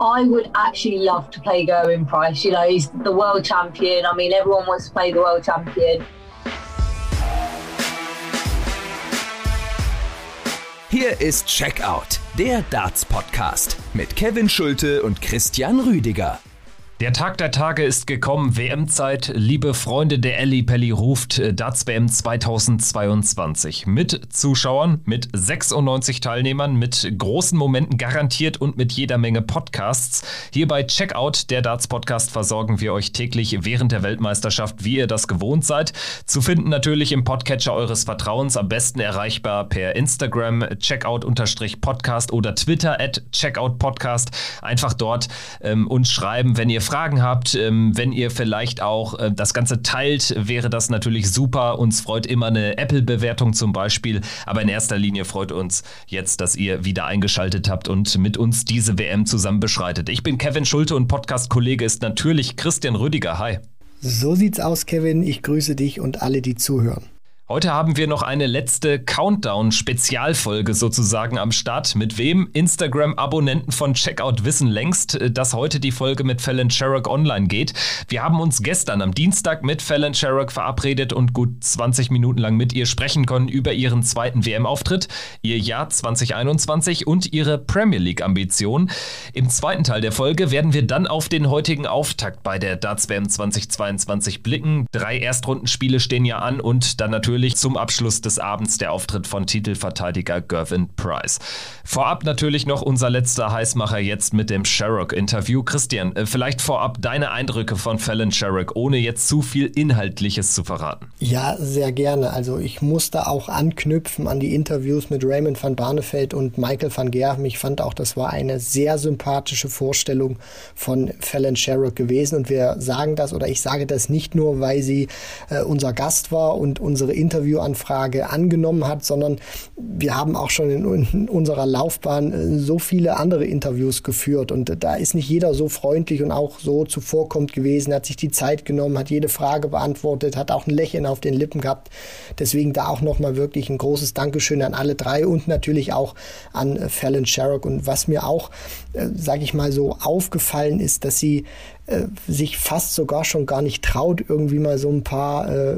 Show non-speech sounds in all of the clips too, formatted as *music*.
I would actually love to play Gerwin Price. You know, he's the world champion. I mean, everyone wants to play the world champion. Hier ist Checkout, der Darts Podcast mit Kevin Schulte und Christian Rüdiger. Der Tag der Tage ist gekommen. WM-Zeit. Liebe Freunde der Elli Pelli ruft äh, Darts WM 2022. Mit Zuschauern, mit 96 Teilnehmern, mit großen Momenten garantiert und mit jeder Menge Podcasts. Hier bei Checkout, der Darts Podcast, versorgen wir euch täglich während der Weltmeisterschaft, wie ihr das gewohnt seid. Zu finden natürlich im Podcatcher eures Vertrauens, am besten erreichbar per Instagram, Checkout-Podcast oder Twitter at Checkout Podcast. Einfach dort ähm, uns schreiben, wenn ihr Fragen habt, ähm, wenn ihr vielleicht auch äh, das Ganze teilt, wäre das natürlich super. Uns freut immer eine Apple-Bewertung zum Beispiel. Aber in erster Linie freut uns jetzt, dass ihr wieder eingeschaltet habt und mit uns diese WM zusammen beschreitet. Ich bin Kevin Schulte und Podcast-Kollege ist natürlich Christian Rüdiger. Hi. So sieht's aus, Kevin. Ich grüße dich und alle, die zuhören. Heute haben wir noch eine letzte Countdown-Spezialfolge sozusagen am Start. Mit wem? Instagram-Abonnenten von Checkout wissen längst, äh, dass heute die Folge mit Fallon Sherrock online geht. Wir haben uns gestern am Dienstag mit Fallon Sherrock verabredet und gut 20 Minuten lang mit ihr sprechen können über ihren zweiten WM-Auftritt, ihr Jahr 2021 und ihre Premier League-Ambition. Im zweiten Teil der Folge werden wir dann auf den heutigen Auftakt bei der Darts WM 2022 blicken. Drei Erstrundenspiele stehen ja an und dann natürlich natürlich zum Abschluss des Abends der Auftritt von Titelverteidiger Gervin Price. Vorab natürlich noch unser letzter Heißmacher jetzt mit dem Sherrock-Interview. Christian, äh, vielleicht vorab deine Eindrücke von Fallon Sherrock, ohne jetzt zu viel Inhaltliches zu verraten. Ja, sehr gerne. Also ich musste auch anknüpfen an die Interviews mit Raymond van Barneveld und Michael van Gerven. Ich fand auch, das war eine sehr sympathische Vorstellung von Fallon Sherrock gewesen. Und wir sagen das, oder ich sage das nicht nur, weil sie äh, unser Gast war und unsere Interviewanfrage angenommen hat, sondern wir haben auch schon in, unserer Laufbahn äh, so viele andere Interviews geführt und da ist nicht jeder so freundlich und auch so zuvorkommt gewesen, hat sich die Zeit genommen, hat jede Frage beantwortet, hat auch ein Lächeln auf den Lippen gehabt. Deswegen da auch nochmal wirklich ein großes Dankeschön an alle drei und natürlich auch an äh, Fallon Sherrock. Und was mir auch, äh, sage ich mal so, aufgefallen ist, dass sie äh, sich fast sogar schon gar nicht traut, irgendwie mal so ein paar äh,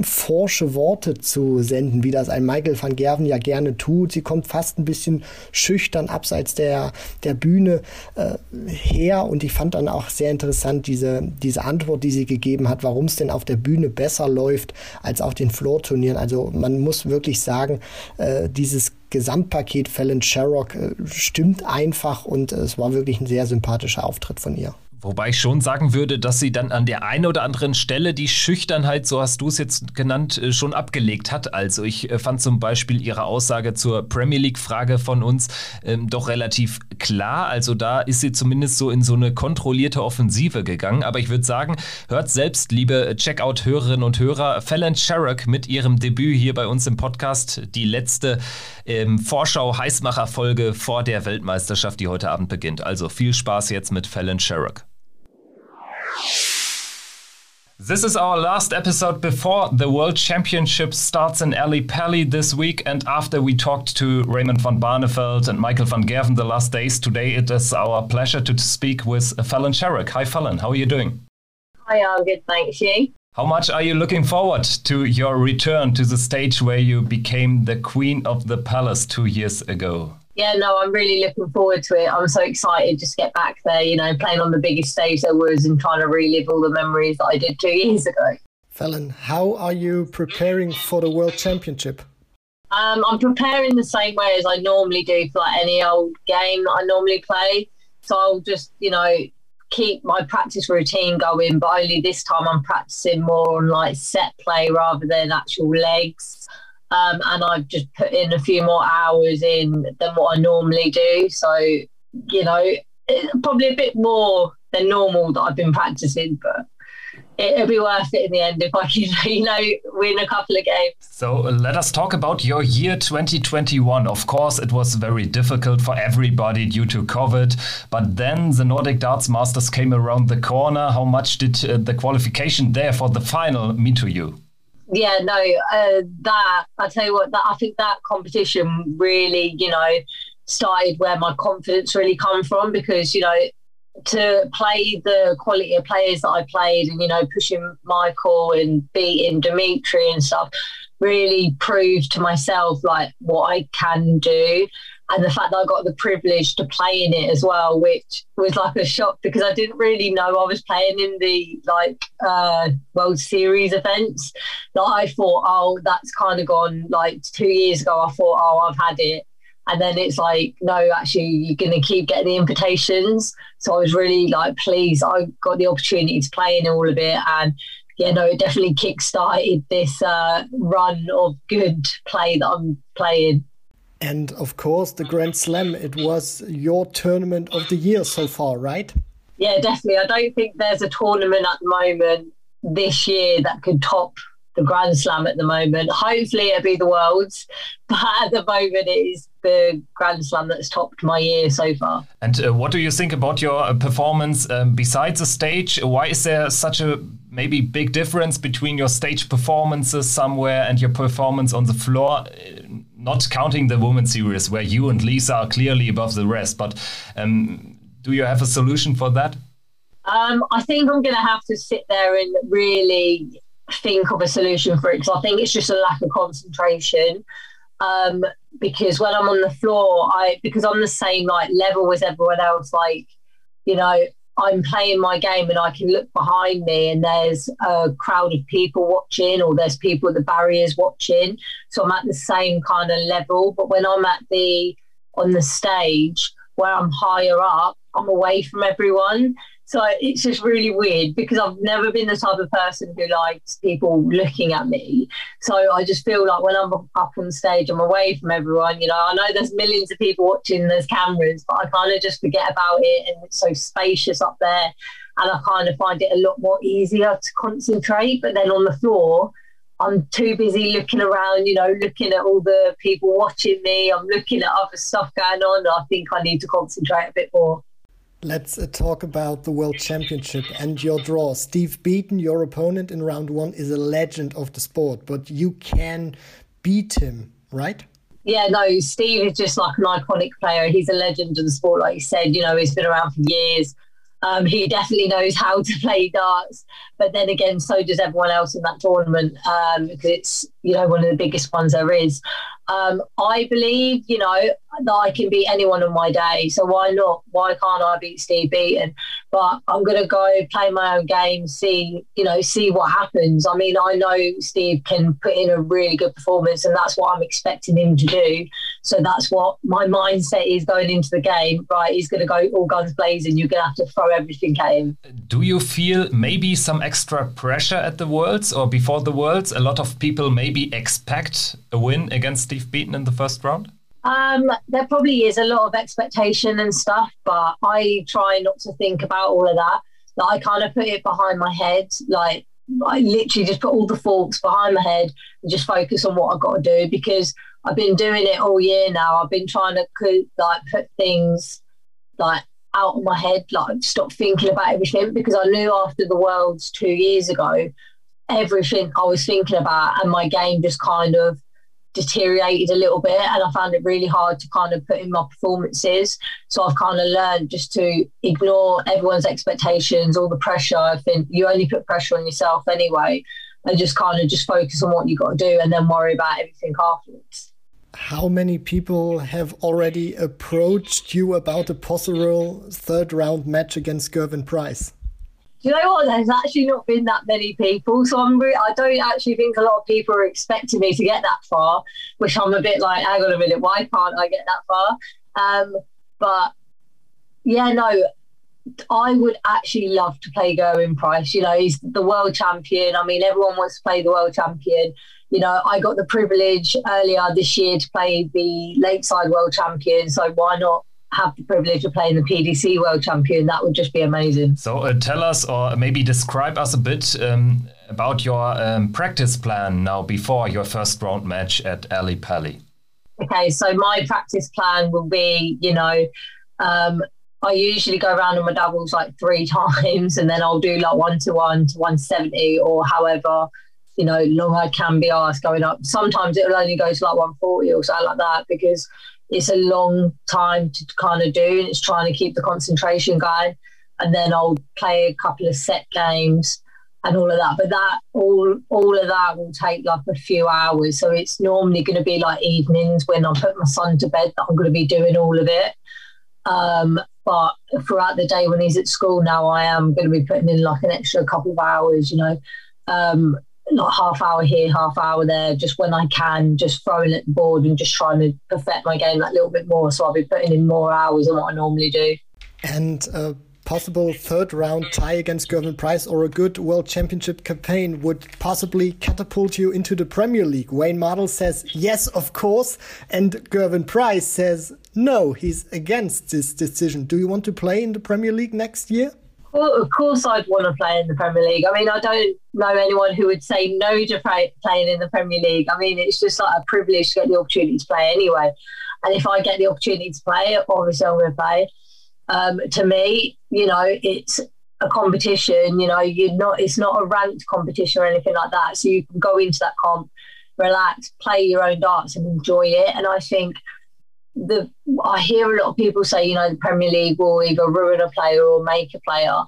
forsche Worte zu senden, wie das ein Michael van Gerven ja gerne tut. Sie kommt fast ein bisschen schüchtern abseits der, der Bühne äh, her und ich fand dann auch sehr interessant diese, diese Antwort, die sie gegeben hat, warum es denn auf der Bühne besser läuft als auf den Floor-Turnieren. Also man muss wirklich sagen, äh, dieses Gesamtpaket Fallon Sherrock äh, stimmt einfach und äh, es war wirklich ein sehr sympathischer Auftritt von ihr. Wobei ich schon sagen würde, dass sie dann an der einen oder anderen Stelle die Schüchternheit, so hast du es jetzt genannt, äh, schon abgelegt hat. Also ich äh, fand zum Beispiel ihre Aussage zur Premier League-Frage von uns ähm, doch relativ klar. Also da ist sie zumindest so in so eine kontrollierte Offensive gegangen. Aber ich würde sagen, hört selbst, liebe Checkout-Hörerinnen und Hörer, Fallon Sherrock mit ihrem Debüt hier bei uns im Podcast, die letzte ähm, Vorschau-Heißmacher-Folge vor der Weltmeisterschaft, die heute Abend beginnt. Also viel Spaß jetzt mit Fallon Sherrock. This is our last episode before the World Championship starts in Ali Pally this week. And after we talked to Raymond van Barneveld and Michael van Gerven the last days, today it is our pleasure to speak with Fallon Sherrock. Hi, Fallon. How are you doing? Hi, I'm good. Thanks. You? How much are you looking forward to your return to the stage where you became the Queen of the Palace two years ago? Yeah, no, I'm really looking forward to it. I'm so excited just to get back there, you know, playing on the biggest stage there was and trying to relive all the memories that I did two *laughs* years ago. Fallon, how are you preparing for the World Championship? Um, I'm preparing the same way as I normally do for like any old game that I normally play. So I'll just, you know, keep my practice routine going, but only this time I'm practicing more on like set play rather than actual legs. Um, and I've just put in a few more hours in than what I normally do. So, you know, probably a bit more than normal that I've been practicing, but it'll be worth it in the end if I can, *laughs* you know, win a couple of games. So let us talk about your year 2021. Of course, it was very difficult for everybody due to COVID, but then the Nordic Darts Masters came around the corner. How much did uh, the qualification there for the final mean to you? Yeah, no, uh, that I tell you what, that I think that competition really, you know, started where my confidence really come from because you know to play the quality of players that I played and you know pushing Michael and beating Dimitri and stuff really proved to myself like what I can do and the fact that I got the privilege to play in it as well, which was like a shock because I didn't really know I was playing in the like uh, World Series events. Like I thought, oh, that's kind of gone. Like two years ago, I thought, oh, I've had it, and then it's like, no, actually, you're going to keep getting the invitations. So I was really like pleased I got the opportunity to play in all of it, and yeah, no, it definitely kick-started this uh, run of good play that I'm playing. And of course, the Grand Slam, it was your tournament of the year so far, right? Yeah, definitely. I don't think there's a tournament at the moment this year that could top the Grand Slam at the moment. Hopefully, it'll be the Worlds, *laughs* but at the moment, it is the Grand Slam that's topped my year so far. And uh, what do you think about your uh, performance um, besides the stage? Why is there such a maybe big difference between your stage performances somewhere and your performance on the floor? Not counting the women's series where you and Lisa are clearly above the rest, but um, do you have a solution for that? Um, I think I'm going to have to sit there and really think of a solution for it because I think it's just a lack of concentration. Um, because when I'm on the floor, I because I'm the same like level as everyone else, like you know, I'm playing my game and I can look behind me and there's a crowd of people watching or there's people at the barriers watching. So I'm at the same kind of level. But when I'm at the on the stage where I'm higher up, I'm away from everyone. So it's just really weird because I've never been the type of person who likes people looking at me. So I just feel like when I'm up on stage, I'm away from everyone. You know, I know there's millions of people watching, there's cameras, but I kind of just forget about it. And it's so spacious up there. And I kind of find it a lot more easier to concentrate. But then on the floor, I'm too busy looking around, you know, looking at all the people watching me. I'm looking at other stuff going on. I think I need to concentrate a bit more. Let's uh, talk about the World Championship and your draw. Steve Beaton, your opponent in round one, is a legend of the sport, but you can beat him, right? Yeah, no, Steve is just like an iconic player. He's a legend of the sport, like you said. You know, he's been around for years. Um, he definitely knows how to *laughs* play darts, but then again, so does everyone else in that tournament um, because it's you know one of the biggest ones there is. Um, I believe, you know, that I can beat anyone on my day. So why not? Why can't I beat Steve Beaton? But I'm going to go play my own game, see, you know, see what happens. I mean, I know Steve can put in a really good performance, and that's what I'm expecting him to do. So that's what my mindset is going into the game. Right, he's going to go all guns blazing. You're going to have to throw everything at him. Do you feel maybe some extra pressure at the Worlds or before the Worlds? A lot of people maybe expect a win against Steve Beaton in the first round? Um, there probably is a lot of expectation and stuff, but I try not to think about all of that. Like, I kind of put it behind my head. Like I literally just put all the forks behind my head and just focus on what I've got to do because I've been doing it all year now. I've been trying to like put things like out of my head, like stop thinking about everything because I knew after the Worlds two years ago, everything I was thinking about and my game just kind of deteriorated a little bit and I found it really hard to kind of put in my performances. So I've kind of learned just to ignore everyone's expectations, all the pressure. I think you only put pressure on yourself anyway and just kind of just focus on what you got to do and then worry about everything afterwards. How many people have already approached you about a possible third round match against Gervin Price? You know what? There's actually not been that many people, so I'm re- I don't actually think a lot of people are expecting me to get that far, which I'm a bit like, hang on a minute, why can't I get that far? Um, but yeah, no, I would actually love to play Gerwyn Price. You know, he's the world champion. I mean, everyone wants to play the world champion. You know, I got the privilege earlier this year to play the Lakeside World Champion, so why not have the privilege of playing the PDC World Champion, that would just be amazing. So uh, tell us, or maybe describe us a bit um, about your um, practice plan now before your first round match at Ali Pali. Okay, so my practice plan will be, you know, um, I usually go around on my doubles like three *laughs* times, and then I'll do like one to one to one seventy or however you know long I can be asked going up. Sometimes it'll only go to like one forty or something like that because it's a long time to kind of do, and it's trying to keep the concentration going. And then I'll play a couple of set games and all of that. But that all all of that will take like a few hours. So it's normally going to be like evenings when I put my son to bed that I'm going to be doing all of it. Um, but throughout the day when he's at school now, I am going to be putting in like an extra couple of hours. You know, um, like half hour here, half hour there, just when I can, just throwing at the board and just trying to perfect my game that little bit more. So I'll be putting in more hours than what I normally do. And a possible third round tie against Gervin Price or a good World Championship campaign would possibly catapult you into the Premier League. Wayne Mardle says yes, of course, and Gervin Price says no, he's against this decision. Do you want to play in the Premier League next year? Well, of course, I'd want to play in the Premier League. I mean, I don't know anyone who would say no to play, playing in the Premier League. I mean, it's just like a privilege to get the opportunity to play anyway. And if I get the opportunity to play, obviously I'm going to play. Um, to me, you know, it's a competition. You know, you're not. It's not a ranked competition or anything like that. So you can go into that comp, relax, play your own darts, and enjoy it. And I think the I hear a lot of people say, you know, the Premier League will either ruin a player or make a player,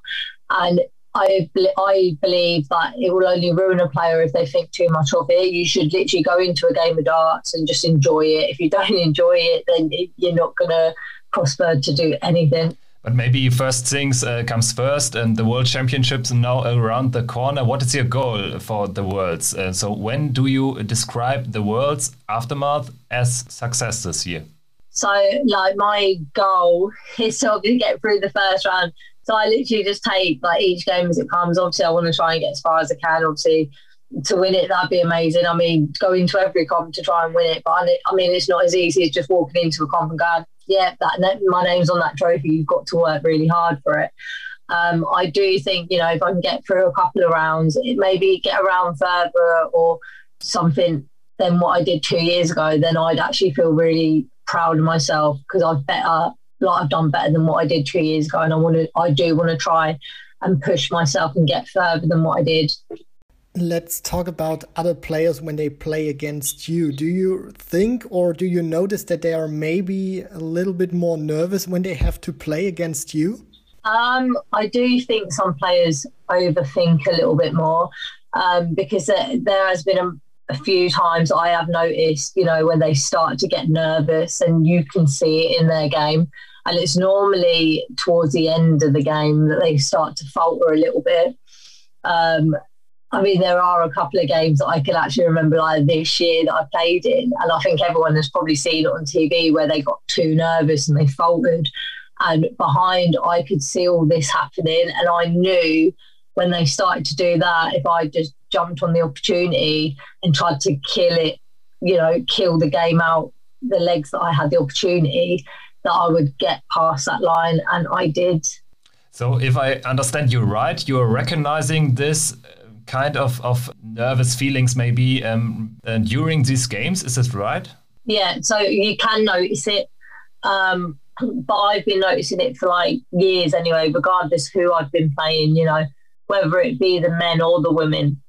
and I I believe that it will only ruin a player if they think too much of it. You should literally go into a game of darts and just enjoy it. If you don't *laughs* enjoy it, then you're not gonna prosper to do anything. But maybe first things uh, comes first, and the World Championships are now around the corner. What is your goal for the Worlds? Uh, so, when do you describe the Worlds aftermath as success this year? So, like, my goal is to get through the first round. So, I literally just take like each game as it comes. Obviously, I want to try and get as far as I can. Obviously, to win it, that'd be amazing. I mean, go into every comp to try and win it. But I mean, it's not as easy as just walking into a comp and going, yeah, that my name's on that trophy. You've got to work really hard for it. Um, I do think, you know, if I can get through a couple of rounds, maybe get around further or something than what I did two years ago, then I'd actually feel really proud of myself because I've better like I've done better than what I did two years ago, and I want to I do want to try and push myself and get further than what I did. Let's talk about other players when they play against you. Do you think or do you notice that they are maybe a little bit more nervous when they have to play against you? Um, I do think some players overthink a little bit more um, because there, there has been a a few times I have noticed, you know, when they start to get nervous and you can see it in their game. And it's normally towards the end of the game that they start to falter a little bit. Um, I mean, there are a couple of games that I can actually remember like this year that I played in. And I think everyone has probably seen it on TV where they got too nervous and they faltered. And behind, I could see all this happening. And I knew when they started to do that, if I just jumped on the opportunity and tried to kill it, you know, kill the game out the legs that I had the opportunity, that I would get past that line. And I did. So, if I understand you right, you're recognizing this kind of, of nervous feelings maybe um, uh, during these games. Is this right? Yeah, so you can notice it. Um, but I've been noticing it for like years anyway, regardless who I've been playing, you know, whether it be the men or the women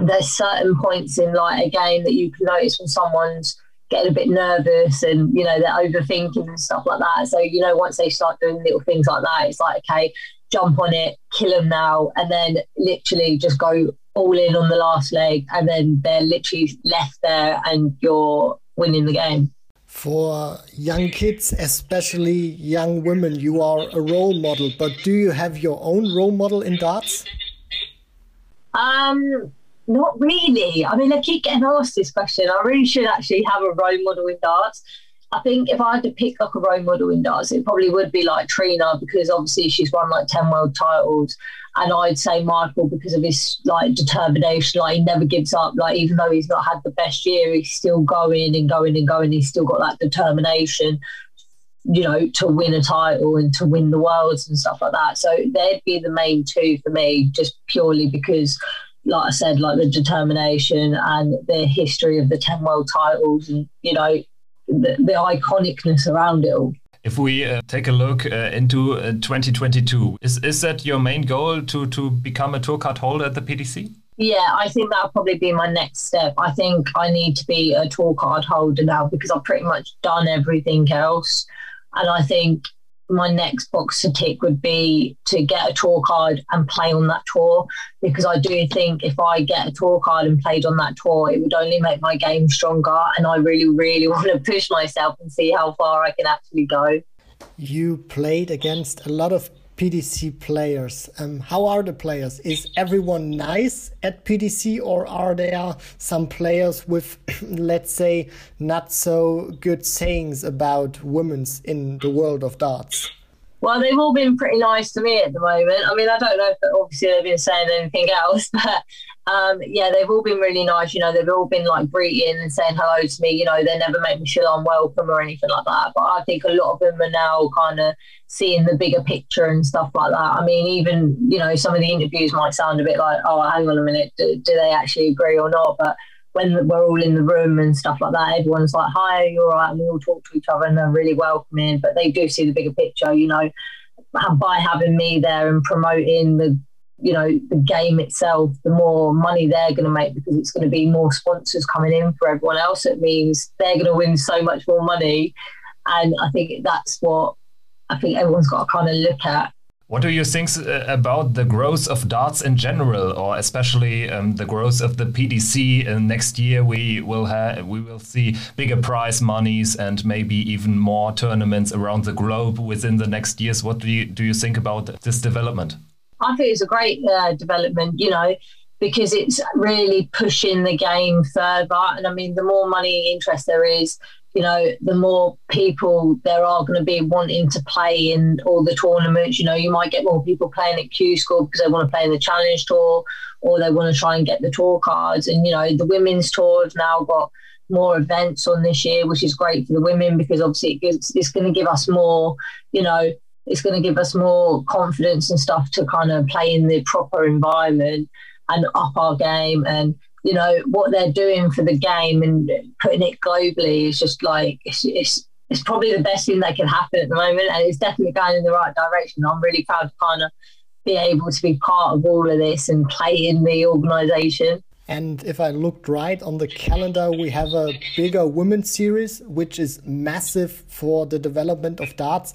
there's certain points in like a game that you can notice when someone's getting a bit nervous and you know they're overthinking and stuff like that. So you know once they start doing little things like that, it's like okay, jump on it, kill them now, and then literally just go all in on the last leg, and then they're literally left there, and you're winning the game. For young kids, especially young women, you are a role model. But do you have your own role model in darts? Um, not really. I mean, I keep getting asked this question. I really should actually have a role model in darts. I think if I had to pick like a role model in darts, it probably would be like Trina because obviously she's won like 10 world titles. And I'd say Michael because of his like determination, like he never gives up. Like even though he's not had the best year, he's still going and going and going. He's still got that determination, you know, to win a title and to win the worlds and stuff like that. So they'd be the main two for me, just purely because like I said, like the determination and the history of the 10 world titles and, you know, the, the iconicness around it all. If we uh, take a look uh, into uh, 2022, is, is that your main goal to, to become a tour card holder at the PDC? Yeah, I think that'll probably be my next step. I think I need to be a tour card holder now because I've pretty much done everything else. And I think my next box to tick would be to get a tour card and play on that tour because I do think if I get a tour card and played on that tour, it would only make my game stronger. And I really, really *laughs* want to push myself and see how far I can actually go. You played against a lot of PDC players. Um, how are the players? Is everyone nice at PDC, or are there some players with, *coughs* let's say, not so good sayings about women's in the world of darts? Well, they've all been pretty nice to me at the moment. I mean, I don't know if obviously they've been saying anything else, *laughs* but um, yeah, they've all been really nice. You know, they've all been like greeting and saying hello to me. You know, they never make me feel unwelcome or anything like that. But I think a lot of them are now kind of seeing the bigger picture and stuff like that. I mean, even you know, some of the interviews might sound a bit like, oh, hang on a minute, do, do they actually agree or not? But when we're all in the room and stuff like that, everyone's like, "Hi, you're right," and we all talk to each other and they're really welcoming. But they do see the bigger picture, you know, by having me there and promoting the, you know, the game itself. The more money they're going to make because it's going to be more sponsors coming in for everyone else. It means they're going to win so much more money, and I think that's what I think everyone's got to kind of look at. What do you think uh, about the growth of darts in general, or especially um, the growth of the PDC? Uh, next year, we will have we will see bigger prize monies and maybe even more tournaments around the globe within the next years. What do you do you think about this development? I think it's a great uh, development. You know, because it's really pushing the game further. And I mean, the more money interest there is, you know, the more people there are going to be wanting to play in all the tournaments. You know, you might get more people playing at Q School because they want to play in the Challenge Tour or they want to try and get the tour cards. And, you know, the women's tour have now got more events on this year, which is great for the women because obviously it gives, it's going to give us more, you know, it's going to give us more confidence and stuff to kind of play in the proper environment and up our game. And you know what they're doing for the game and putting it globally is just like it's, it's it's probably the best thing that can happen at the moment. And it's definitely going in the right direction. I'm really proud to kind of be able to be part of all of this and play in the organization. And if I looked right on the calendar, we have a bigger women's series, which is massive for the development of darts.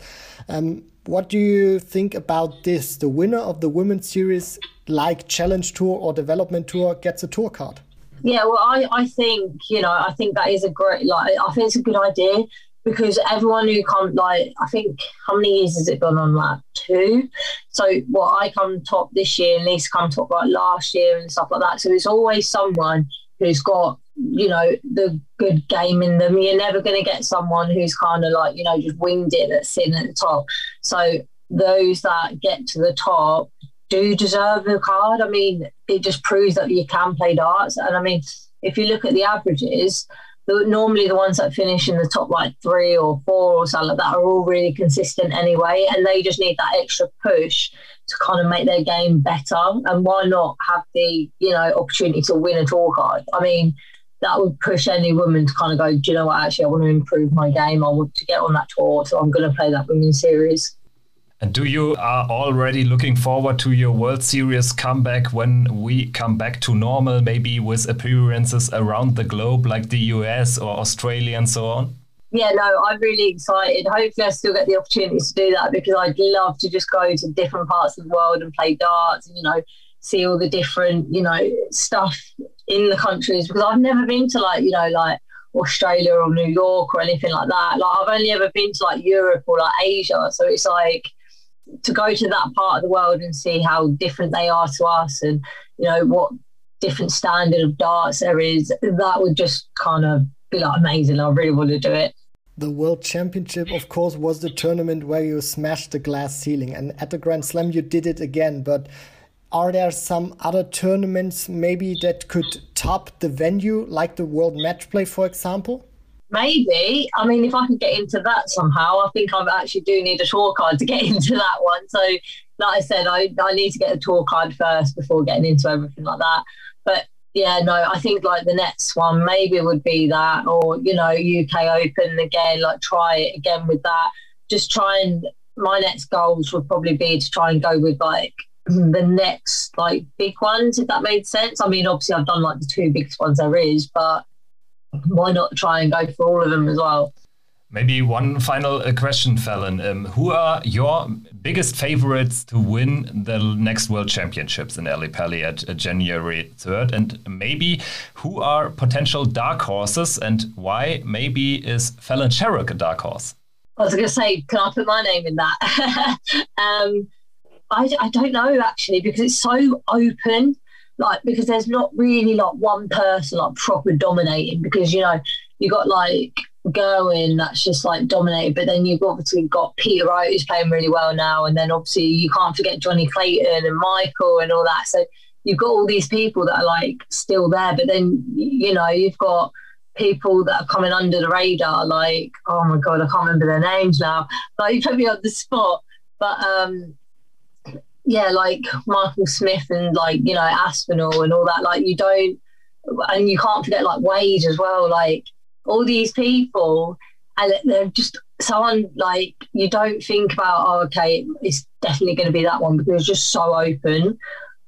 Um, what do you think about this? The winner of the women's series like Challenge Tour or Development Tour gets a tour card. Yeah, well, I, I think, you know, I think that is a great, like, I think it's a good idea because everyone who come, like, I think, how many years has it gone on? Like, two. So, well, I come top this year and Lisa come top like last year and stuff like that. So, there's always someone who's got, you know, the good game in them. You're never going to get someone who's kind of like, you know, just winged it that's sitting at the top. So, those that get to the top do deserve the card. I mean, it just proves that you can play darts. And I mean, if you look at the averages, normally the ones that finish in the top like three or four or something like that are all really consistent anyway, and they just need that extra push to kind of make their game better. And why not have the you know opportunity to win a tour card? I mean, that would push any woman to kind of go, do you know what? Actually, I want to improve my game. I want to get on that tour, so I'm going to play that women's series. And do you are already looking forward to your World Series comeback when we come back to normal, maybe with appearances around the globe like the US or Australia and so on? Yeah, no, I'm really excited. Hopefully, I still get the opportunity to do that because I'd love to just go to different parts of the world and play darts and, you know, see all the different, you know, stuff in the countries because I've never been to like, you know, like Australia or New York or anything like that. Like, I've only ever been to like Europe or like Asia. So it's like, to go to that part of the world and see how different they are to us and you know what different standard of darts there is that would just kind of be like amazing i really want to do it the World Championship, of course, was the tournament where you smashed the glass ceiling. And at the Grand Slam, you did it again. But are there some other tournaments maybe that could top the venue, like the World Match Play, for example? Maybe. I mean, if I can get into that somehow, I think I actually do need a tour card to *laughs* get into that one. So, like I said, I, I need to get a tour card first before getting into everything like that. But yeah, no, I think like the next one maybe would be that, or you know, UK Open again. Like try it again with that. Just try and my next goals would probably be to try and go with like the next like big ones, if that made sense. I mean, obviously, I've done like the two biggest ones there is, but why not try and go for all of them as well? Maybe one final uh, question, Fallon. Um, who are your biggest favorites to win the next World Championships in Ally Pally at uh, January 3rd? And maybe who are potential dark horses and why maybe is Fallon Sherrock a dark horse? I was going to say, can I put my name in that? *laughs* um, I, I don't know actually because it's so open like because there's not really like one person like proper dominating because you know you got like going that's just like dominated but then you've obviously got Peter Wright who's playing really well now and then obviously you can't forget Johnny Clayton and Michael and all that so you've got all these people that are like still there but then you know you've got people that are coming under the radar like oh my god I can't remember their names now *laughs* like you put me on the spot but um yeah, like Michael Smith and like you know Aspinall and all that. Like you don't, and you can't forget like Wade as well. Like all these people, and they're just someone like you don't think about. Oh, okay, it's definitely going to be that one because it's just so open.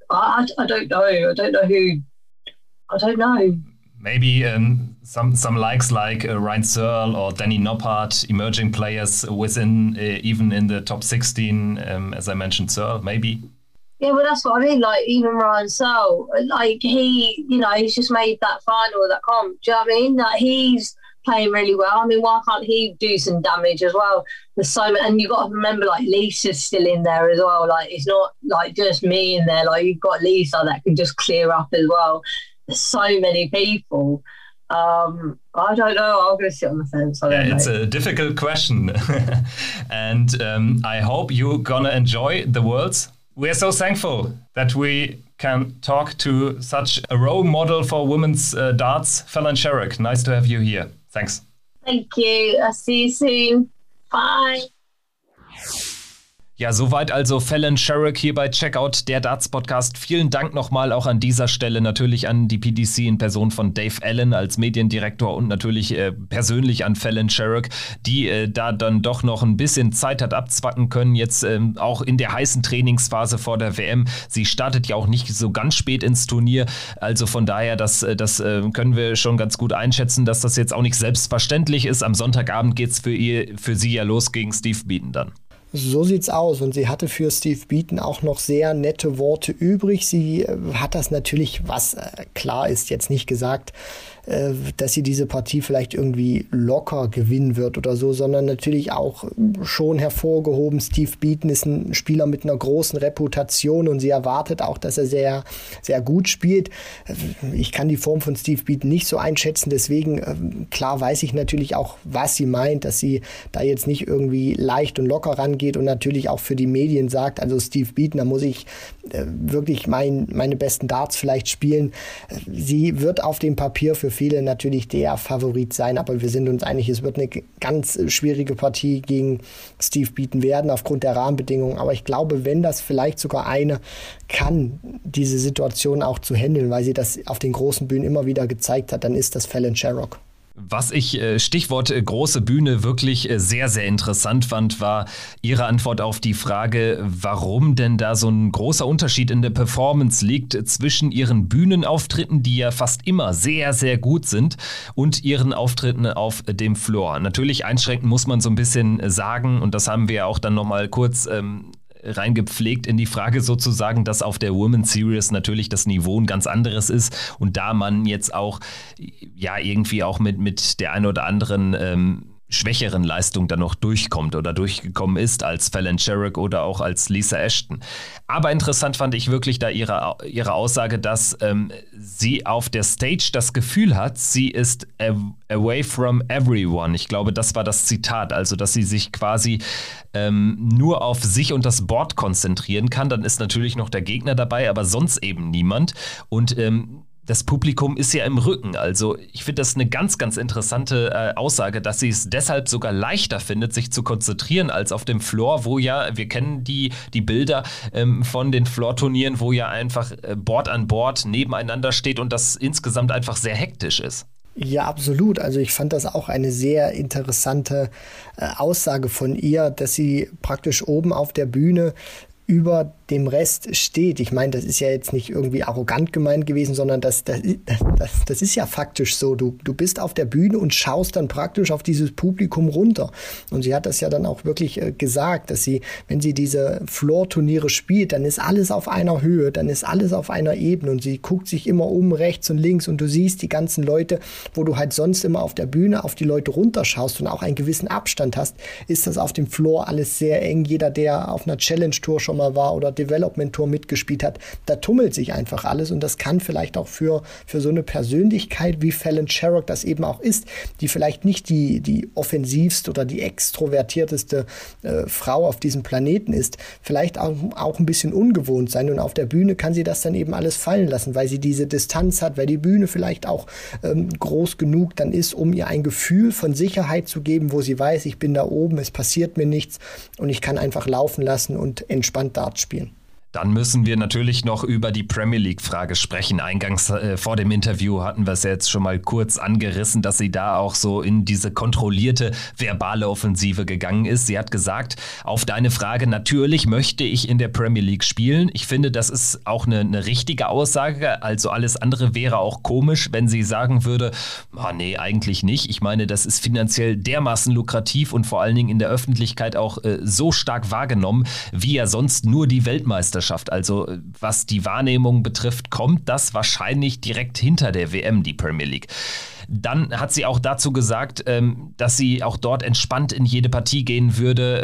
I, I, I don't know. I don't know who. I don't know maybe um, some some likes like uh, Ryan Searle or Danny Noppert, emerging players within uh, even in the top 16, um, as I mentioned, Searle, maybe. Yeah, well, that's what I mean. Like even Ryan Searle, like he, you know, he's just made that final that comp. Do you know what I mean? Like he's playing really well. I mean, why can't he do some damage as well? There's so many, and you've got to remember, like Lisa's still in there as well. Like it's not like just me in there. Like you've got Lisa that can just clear up as well There's so many people. Um, I don't know. I'm going to sit on the fence. yeah, it's a difficult question, *laughs* and um, I hope you're gonna enjoy the Worlds. We're so thankful that we can talk to such a role model for women's uh, darts, Fallon Sherrock. Nice to have you here. Thanks. Thank you. I'll see you soon. Bye. Ja, soweit also Fallon Sherrick hier bei Checkout, der Darts Podcast. Vielen Dank nochmal auch an dieser Stelle natürlich an die PDC in Person von Dave Allen als Mediendirektor und natürlich äh, persönlich an Fallon Sherrick, die äh, da dann doch noch ein bisschen Zeit hat abzwacken können, jetzt ähm, auch in der heißen Trainingsphase vor der WM. Sie startet ja auch nicht so ganz spät ins Turnier, also von daher, das, äh, das äh, können wir schon ganz gut einschätzen, dass das jetzt auch nicht selbstverständlich ist. Am Sonntagabend geht es für, für sie ja los gegen Steve Beaton dann. So sieht's aus. Und sie hatte für Steve Beaton auch noch sehr nette Worte übrig. Sie äh, hat das natürlich, was äh, klar ist, jetzt nicht gesagt, äh, dass sie diese Partie vielleicht irgendwie locker gewinnen wird oder so, sondern natürlich auch schon hervorgehoben. Steve Beaton ist ein Spieler mit einer großen Reputation und sie erwartet auch, dass er sehr, sehr gut spielt. Ich kann die Form von Steve Beaton nicht so einschätzen, deswegen klar weiß ich natürlich auch, was sie meint, dass sie da jetzt nicht irgendwie leicht und locker rangeht und natürlich auch für die Medien sagt, also Steve Beaton, da muss ich wirklich mein, meine besten Darts vielleicht spielen. Sie wird auf dem Papier für viele natürlich der Favorit sein, aber wir sind uns einig, es wird eine ganz schwierige Partie gegen Steve Beaton werden aufgrund der Rahmenbedingungen. Aber ich glaube, wenn das vielleicht sogar eine kann, diese Situation auch zu handeln, weil sie das auf den großen Bühnen immer wieder gezeigt hat, dann ist das Fallon Sherrock. Was ich, äh, Stichwort äh, große Bühne, wirklich äh, sehr, sehr interessant fand, war Ihre Antwort auf die Frage, warum denn da so ein großer Unterschied in der Performance liegt zwischen Ihren Bühnenauftritten, die ja fast immer sehr, sehr gut sind, und Ihren Auftritten auf dem Floor. Natürlich einschränken muss man so ein bisschen sagen, und das haben wir auch dann nochmal kurz ähm, reingepflegt in die Frage sozusagen, dass auf der Women's Series natürlich das Niveau ein ganz anderes ist und da man jetzt auch ja irgendwie auch mit, mit der ein oder anderen ähm, schwächeren Leistung dann noch durchkommt oder durchgekommen ist als Fallon Sherrick oder auch als Lisa Ashton. Aber interessant fand ich wirklich da ihre, ihre Aussage, dass ähm, sie auf der Stage das Gefühl hat, sie ist away from everyone. Ich glaube, das war das Zitat, also dass sie sich quasi ähm, nur auf sich und das Board konzentrieren kann. Dann ist natürlich noch der Gegner dabei, aber sonst eben niemand. Und ähm, das Publikum ist ja im Rücken. Also ich finde das eine ganz, ganz interessante äh, Aussage, dass sie es deshalb sogar leichter findet, sich zu konzentrieren als auf dem Floor, wo ja, wir kennen die, die Bilder ähm, von den Floor-Turnieren, wo ja einfach äh, Board an Board nebeneinander steht und das insgesamt einfach sehr hektisch ist. Ja, absolut. Also ich fand das auch eine sehr interessante äh, Aussage von ihr, dass sie praktisch oben auf der Bühne über dem Rest steht. Ich meine, das ist ja jetzt nicht irgendwie arrogant gemeint gewesen, sondern das, das, das, das ist ja faktisch so. Du, du bist auf der Bühne und schaust dann praktisch auf dieses Publikum runter. Und sie hat das ja dann auch wirklich äh, gesagt, dass sie, wenn sie diese Floor-Turniere spielt, dann ist alles auf einer Höhe, dann ist alles auf einer Ebene und sie guckt sich immer um rechts und links und du siehst die ganzen Leute, wo du halt sonst immer auf der Bühne auf die Leute runterschaust und auch einen gewissen Abstand hast, ist das auf dem Floor alles sehr eng. Jeder, der auf einer Challenge-Tour schon mal war oder Development Tour mitgespielt hat, da tummelt sich einfach alles und das kann vielleicht auch für, für so eine Persönlichkeit wie Fallon Sherrock das eben auch ist, die vielleicht nicht die, die offensivste oder die extrovertierteste äh, Frau auf diesem Planeten ist, vielleicht auch, auch ein bisschen ungewohnt sein und auf der Bühne kann sie das dann eben alles fallen lassen, weil sie diese Distanz hat, weil die Bühne vielleicht auch ähm, groß genug dann ist, um ihr ein Gefühl von Sicherheit zu geben, wo sie weiß, ich bin da oben, es passiert mir nichts und ich kann einfach laufen lassen und entspannt Dart spielen. Dann müssen wir natürlich noch über die Premier League-Frage sprechen. Eingangs äh, vor dem Interview hatten wir es jetzt schon mal kurz angerissen, dass sie da auch so in diese kontrollierte verbale Offensive gegangen ist. Sie hat gesagt, auf deine Frage, natürlich möchte ich in der Premier League spielen. Ich finde, das ist auch eine, eine richtige Aussage. Also alles andere wäre auch komisch, wenn sie sagen würde, oh nee, eigentlich nicht. Ich meine, das ist finanziell dermaßen lukrativ und vor allen Dingen in der Öffentlichkeit auch äh, so stark wahrgenommen, wie ja sonst nur die Weltmeisterschaft Meisterschaft. Also was die Wahrnehmung betrifft, kommt das wahrscheinlich direkt hinter der WM, die Premier League. Dann hat sie auch dazu gesagt, ähm, dass sie auch dort entspannt in jede Partie gehen würde.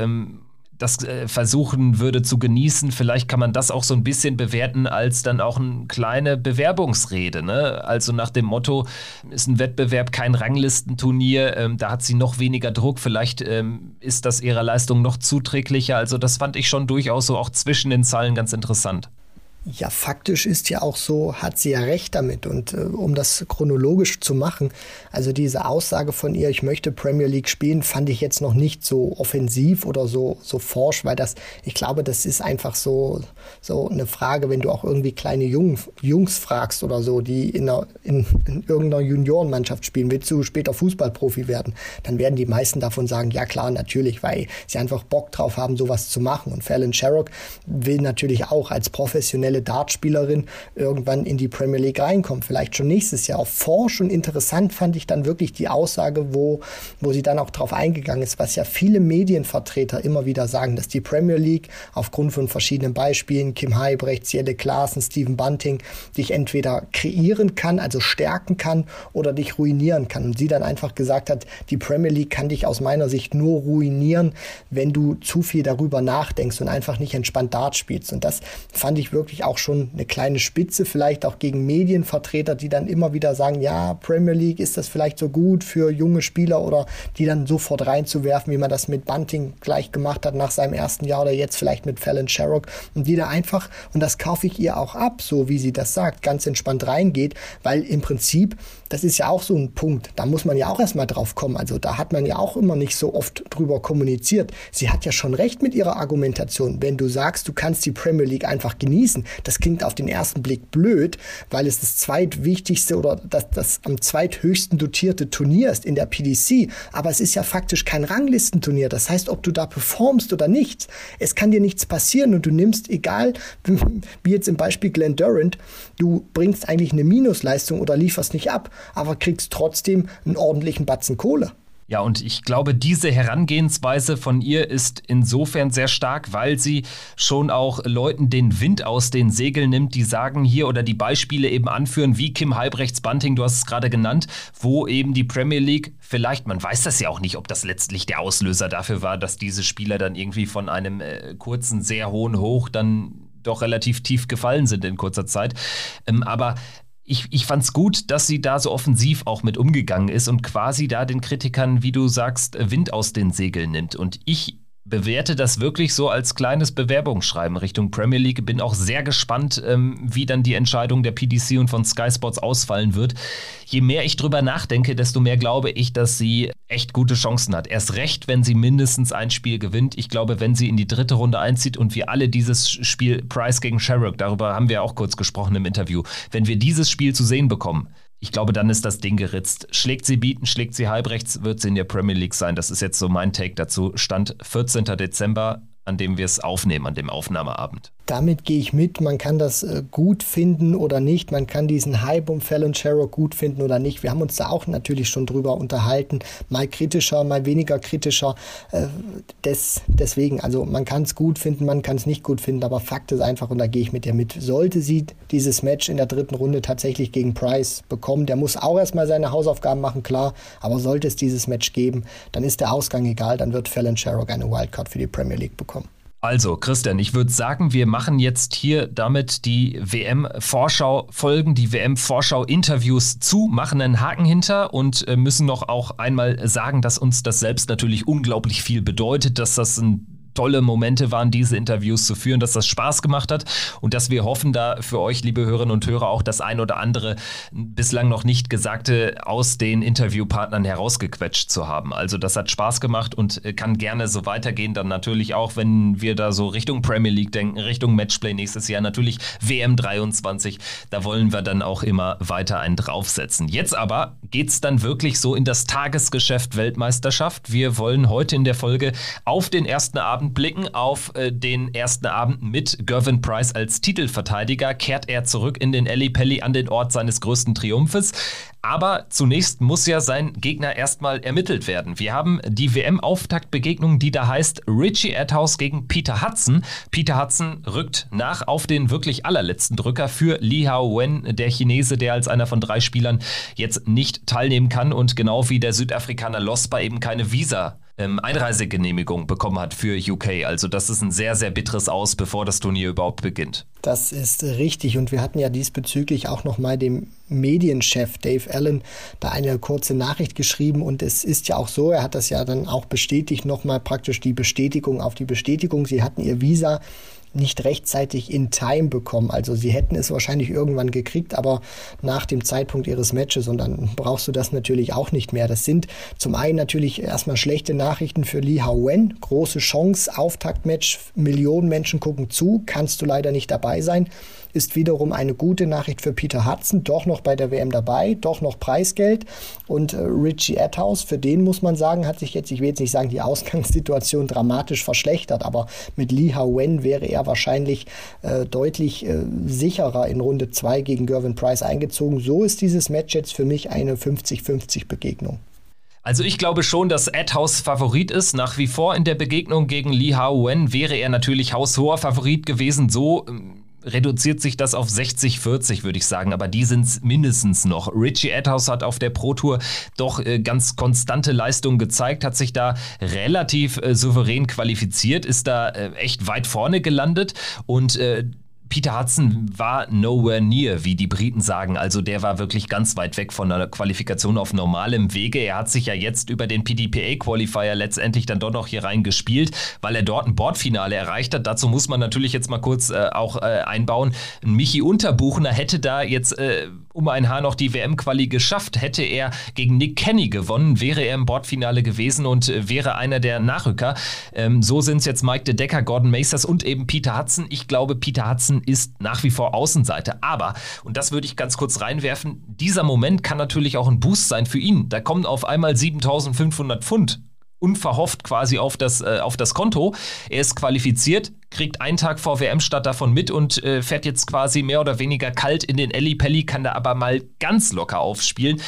Das äh, versuchen würde zu genießen. Vielleicht kann man das auch so ein bisschen bewerten als dann auch eine kleine Bewerbungsrede. Ne? Also nach dem Motto, ist ein Wettbewerb kein Ranglistenturnier, ähm, da hat sie noch weniger Druck, vielleicht ähm, ist das ihrer Leistung noch zuträglicher. Also das fand ich schon durchaus so auch zwischen den Zeilen ganz interessant. Ja, faktisch ist ja auch so, hat sie ja recht damit. Und äh, um das chronologisch zu machen, also diese Aussage von ihr, ich möchte Premier League spielen, fand ich jetzt noch nicht so offensiv oder so, so forsch, weil das, ich glaube, das ist einfach so, so eine Frage, wenn du auch irgendwie kleine Jung, Jungs fragst oder so, die in, einer, in, in irgendeiner Juniorenmannschaft spielen, willst du später Fußballprofi werden, dann werden die meisten davon sagen, ja klar, natürlich, weil sie einfach Bock drauf haben, sowas zu machen. Und Fallon Sherrock will natürlich auch als professionell professionelle Dartspielerin irgendwann in die Premier League reinkommt. Vielleicht schon nächstes Jahr. Auch forsch und interessant fand ich dann wirklich die Aussage, wo, wo sie dann auch drauf eingegangen ist, was ja viele Medienvertreter immer wieder sagen, dass die Premier League aufgrund von verschiedenen Beispielen, Kim Heibrecht, Ciele Klaassen, Stephen Bunting, dich entweder kreieren kann, also stärken kann oder dich ruinieren kann. Und sie dann einfach gesagt hat, die Premier League kann dich aus meiner Sicht nur ruinieren, wenn du zu viel darüber nachdenkst und einfach nicht entspannt Dart spielst. Und das fand ich wirklich auch schon eine kleine Spitze, vielleicht auch gegen Medienvertreter, die dann immer wieder sagen, ja, Premier League ist das vielleicht so gut für junge Spieler oder die dann sofort reinzuwerfen, wie man das mit Bunting gleich gemacht hat nach seinem ersten Jahr oder jetzt vielleicht mit Fallon Sherrock und die da einfach, und das kaufe ich ihr auch ab, so wie sie das sagt, ganz entspannt reingeht, weil im Prinzip, das ist ja auch so ein Punkt, da muss man ja auch erstmal drauf kommen, also da hat man ja auch immer nicht so oft drüber kommuniziert. Sie hat ja schon recht mit ihrer Argumentation, wenn du sagst, du kannst die Premier League einfach genießen, das klingt auf den ersten Blick blöd, weil es das zweitwichtigste oder das, das am zweithöchsten dotierte Turnier ist in der PDC. Aber es ist ja faktisch kein Ranglistenturnier. Das heißt, ob du da performst oder nicht, es kann dir nichts passieren und du nimmst, egal *laughs* wie jetzt im Beispiel Glenn Durant, du bringst eigentlich eine Minusleistung oder lieferst nicht ab, aber kriegst trotzdem einen ordentlichen Batzen Kohle. Ja, und ich glaube, diese Herangehensweise von ihr ist insofern sehr stark, weil sie schon auch Leuten den Wind aus den Segeln nimmt, die sagen hier oder die Beispiele eben anführen, wie Kim Halbrechts Bunting, du hast es gerade genannt, wo eben die Premier League vielleicht, man weiß das ja auch nicht, ob das letztlich der Auslöser dafür war, dass diese Spieler dann irgendwie von einem äh, kurzen, sehr hohen Hoch dann doch relativ tief gefallen sind in kurzer Zeit. Ähm, aber ich, ich fand es gut, dass sie da so offensiv auch mit umgegangen ist und quasi da den Kritikern, wie du sagst, Wind aus den Segeln nimmt. Und ich bewerte das wirklich so als kleines Bewerbungsschreiben Richtung Premier League. Bin auch sehr gespannt, ähm, wie dann die Entscheidung der PDC und von Sky Sports ausfallen wird. Je mehr ich drüber nachdenke, desto mehr glaube ich, dass sie echt gute Chancen hat. Erst recht, wenn sie mindestens ein Spiel gewinnt. Ich glaube, wenn sie in die dritte Runde einzieht und wir alle dieses Spiel Price gegen Sherrock, darüber haben wir auch kurz gesprochen im Interview, wenn wir dieses Spiel zu sehen bekommen, ich glaube, dann ist das Ding geritzt. Schlägt sie bieten, schlägt sie halbrechts, wird sie in der Premier League sein. Das ist jetzt so mein Take dazu. Stand 14. Dezember. an dem wir es aufnehmen, an dem Aufnahmeabend. Damit gehe ich mit. Man kann das äh, gut finden oder nicht. Man kann diesen Hype um Fallon Sherrock gut finden oder nicht. Wir haben uns da auch natürlich schon drüber unterhalten. Mal kritischer, mal weniger kritischer. Äh, des, deswegen, also man kann es gut finden, man kann es nicht gut finden, aber Fakt ist einfach, und da gehe ich mit dir mit. Sollte sie dieses Match in der dritten Runde tatsächlich gegen Price bekommen, der muss auch erstmal seine Hausaufgaben machen, klar. Aber sollte es dieses Match geben, dann ist der Ausgang egal. Dann wird Fallon Sherrock eine Wildcard für die Premier League bekommen. Also, Christian, ich würde sagen, wir machen jetzt hier damit die WM-Vorschau-Folgen, die WM-Vorschau-Interviews zu, machen einen Haken hinter und äh, müssen noch auch einmal sagen, dass uns das selbst natürlich unglaublich viel bedeutet, dass das ein tolle Momente waren, diese Interviews zu führen, dass das Spaß gemacht hat und dass wir hoffen, da für euch, liebe Hörerinnen und Hörer, auch das ein oder andere bislang noch nicht Gesagte aus den Interviewpartnern herausgequetscht zu haben. Also das hat Spaß gemacht und äh, kann gerne so weitergehen. Dann natürlich auch, wenn wir da so Richtung Premier League denken, Richtung Matchplay nächstes Jahr, natürlich WM 23. Da wollen wir dann auch immer weiter einen draufsetzen. Jetzt aber geht es dann wirklich so in das Tagesgeschäft Weltmeisterschaft. Wir wollen heute in der Folge auf den ersten Abend Abend blicken auf äh, den ersten Abend mit Gervin Price als Titelverteidiger. Kehrt er zurück in den Eli Pelli an den Ort seines größten Triumphes. Aber zunächst muss ja sein Gegner erstmal ermittelt werden. Wir haben die WM-Auftaktbegegnung, die da heißt Richie Adhouse gegen Peter Hudson. Peter Hudson rückt nach auf den wirklich allerletzten Drücker für Li Hao Wen, der Chinese, der als einer von drei Spielern jetzt nicht teilnehmen kann und genau wie der Südafrikaner Lospa eben keine Visa ähm, Einreisegenehmigung bekommen hat für UK. Also das ist ein sehr, sehr bitteres Aus, bevor das Turnier überhaupt beginnt. Das ist richtig und wir hatten ja diesbezüglich auch noch mal dem Medienchef Dave Allen da eine kurze Nachricht geschrieben und es ist ja auch so, er hat das ja dann auch bestätigt, nochmal praktisch die Bestätigung auf die Bestätigung. Sie hatten ihr Visa nicht rechtzeitig in Time bekommen. Also sie hätten es wahrscheinlich irgendwann gekriegt, aber nach dem Zeitpunkt ihres Matches und dann brauchst du das natürlich auch nicht mehr. Das sind zum einen natürlich erstmal schlechte Nachrichten für Li Hao Wen. Große Chance, Auftaktmatch, Millionen Menschen gucken zu, kannst du leider nicht dabei sein ist wiederum eine gute Nachricht für Peter Hudson, doch noch bei der WM dabei, doch noch Preisgeld. Und äh, Richie Atthaus, für den muss man sagen, hat sich jetzt, ich will jetzt nicht sagen, die *laughs* Ausgangssituation dramatisch verschlechtert, aber mit Lee Ha Wen wäre er wahrscheinlich äh, deutlich äh, sicherer in Runde 2 gegen Gervin Price eingezogen. So ist dieses Match jetzt für mich eine 50-50 Begegnung. Also ich glaube schon, dass Adhouse Favorit ist. Nach wie vor in der Begegnung gegen Lee Hao Wen wäre er natürlich haushoher Favorit gewesen. So ähm, reduziert sich das auf 60-40, würde ich sagen, aber die sind es mindestens noch. Richie Adhouse hat auf der Pro Tour doch äh, ganz konstante Leistungen gezeigt, hat sich da relativ äh, souverän qualifiziert, ist da äh, echt weit vorne gelandet und äh, Peter Hudson war nowhere near, wie die Briten sagen. Also der war wirklich ganz weit weg von einer Qualifikation auf normalem Wege. Er hat sich ja jetzt über den PDPA-Qualifier letztendlich dann doch noch hier reingespielt, weil er dort ein Bordfinale erreicht hat. Dazu muss man natürlich jetzt mal kurz äh, auch äh, einbauen. Michi Unterbuchner hätte da jetzt äh, um ein Haar noch die WM-Quali geschafft. Hätte er gegen Nick Kenny gewonnen, wäre er im Bordfinale gewesen und äh, wäre einer der Nachrücker. Ähm, so sind es jetzt Mike de Decker, Gordon Macers und eben Peter Hudson. Ich glaube, Peter Hudson ist nach wie vor Außenseite. Aber, und das würde ich ganz kurz reinwerfen, dieser Moment kann natürlich auch ein Boost sein für ihn. Da kommen auf einmal 7500 Pfund unverhofft quasi auf das, äh, auf das Konto. Er ist qualifiziert, kriegt einen Tag vor WM-Start davon mit und äh, fährt jetzt quasi mehr oder weniger kalt in den Elli Pelli, kann da aber mal ganz locker aufspielen.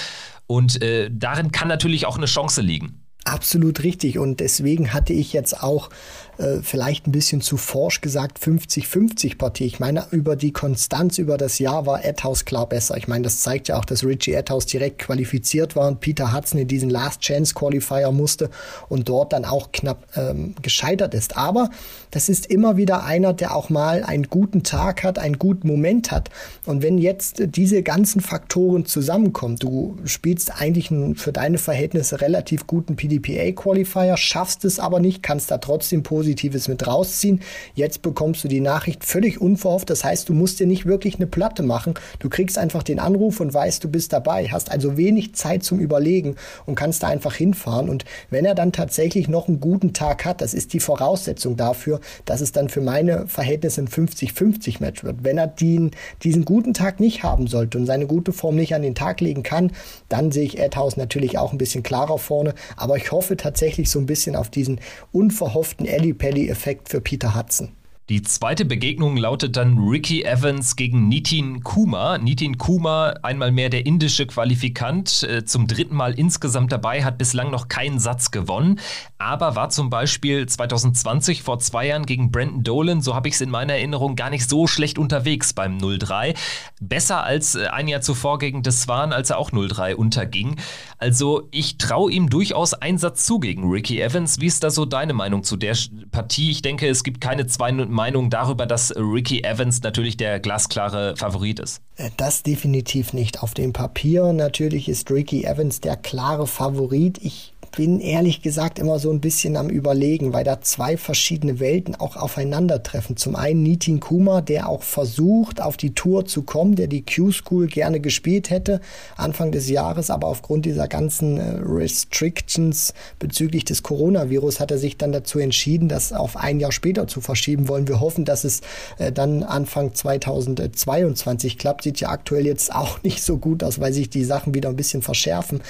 Und äh, darin kann natürlich auch eine Chance liegen. Absolut richtig. Und deswegen hatte ich jetzt auch äh, vielleicht ein bisschen zu forsch gesagt 50-50 Partie. Ich meine, über die Konstanz über das Jahr war Edhouse klar besser. Ich meine, das zeigt ja auch, dass Richie Edhouse direkt qualifiziert war und Peter Hudson in diesen Last Chance Qualifier musste und dort dann auch knapp ähm, gescheitert ist. Aber das ist immer wieder einer, der auch mal einen guten Tag hat, einen guten Moment hat. Und wenn jetzt diese ganzen Faktoren zusammenkommen, du spielst eigentlich einen, für deine Verhältnisse relativ guten PDPA Qualifier, schaffst es aber nicht, kannst da trotzdem positiv Positives mit rausziehen. Jetzt bekommst du die Nachricht völlig unverhofft. Das heißt, du musst dir nicht wirklich eine Platte machen. Du kriegst einfach den Anruf und weißt, du bist dabei. Hast also wenig Zeit zum Überlegen und kannst da einfach hinfahren. Und wenn er dann tatsächlich noch einen guten Tag hat, das ist die Voraussetzung dafür, dass es dann für meine Verhältnisse ein 50-50 Match wird. Wenn er den, diesen guten Tag nicht haben sollte und seine gute Form nicht an den Tag legen kann, dann sehe ich Edhouse natürlich auch ein bisschen klarer vorne. Aber ich hoffe tatsächlich so ein bisschen auf diesen unverhofften Ellie-Pelli-Effekt für Peter Hudson. Die zweite Begegnung lautet dann Ricky Evans gegen Nitin Kuma. Nitin Kuma, einmal mehr der indische Qualifikant, äh, zum dritten Mal insgesamt dabei, hat bislang noch keinen Satz gewonnen, aber war zum Beispiel 2020 vor zwei Jahren gegen Brandon Dolan, so habe ich es in meiner Erinnerung, gar nicht so schlecht unterwegs beim 0-3. Besser als äh, ein Jahr zuvor gegen Deswan, als er auch 0-3 unterging. Also ich traue ihm durchaus Einsatz zu gegen Ricky Evans. Wie ist da so deine Meinung zu der Partie? Ich denke, es gibt keine zwei Meinung darüber, dass Ricky Evans natürlich der glasklare Favorit ist? Äh, das definitiv nicht. Auf dem Papier natürlich ist Ricky Evans der klare Favorit. Ich bin ehrlich gesagt immer so ein bisschen am Überlegen, weil da zwei verschiedene Welten auch aufeinandertreffen. Zum einen Nitin Kuma, der auch versucht, auf die Tour zu kommen, der die Q-School gerne gespielt hätte Anfang des Jahres, aber aufgrund dieser ganzen äh, Restrictions bezüglich des Coronavirus hat er sich dann dazu entschieden, das auf ein Jahr später zu verschieben wollen. Wir hoffen, dass es äh, dann Anfang 2022 klappt. Sieht ja aktuell jetzt auch *laughs* nicht so gut aus, weil sich die Sachen wieder ein bisschen verschärfen.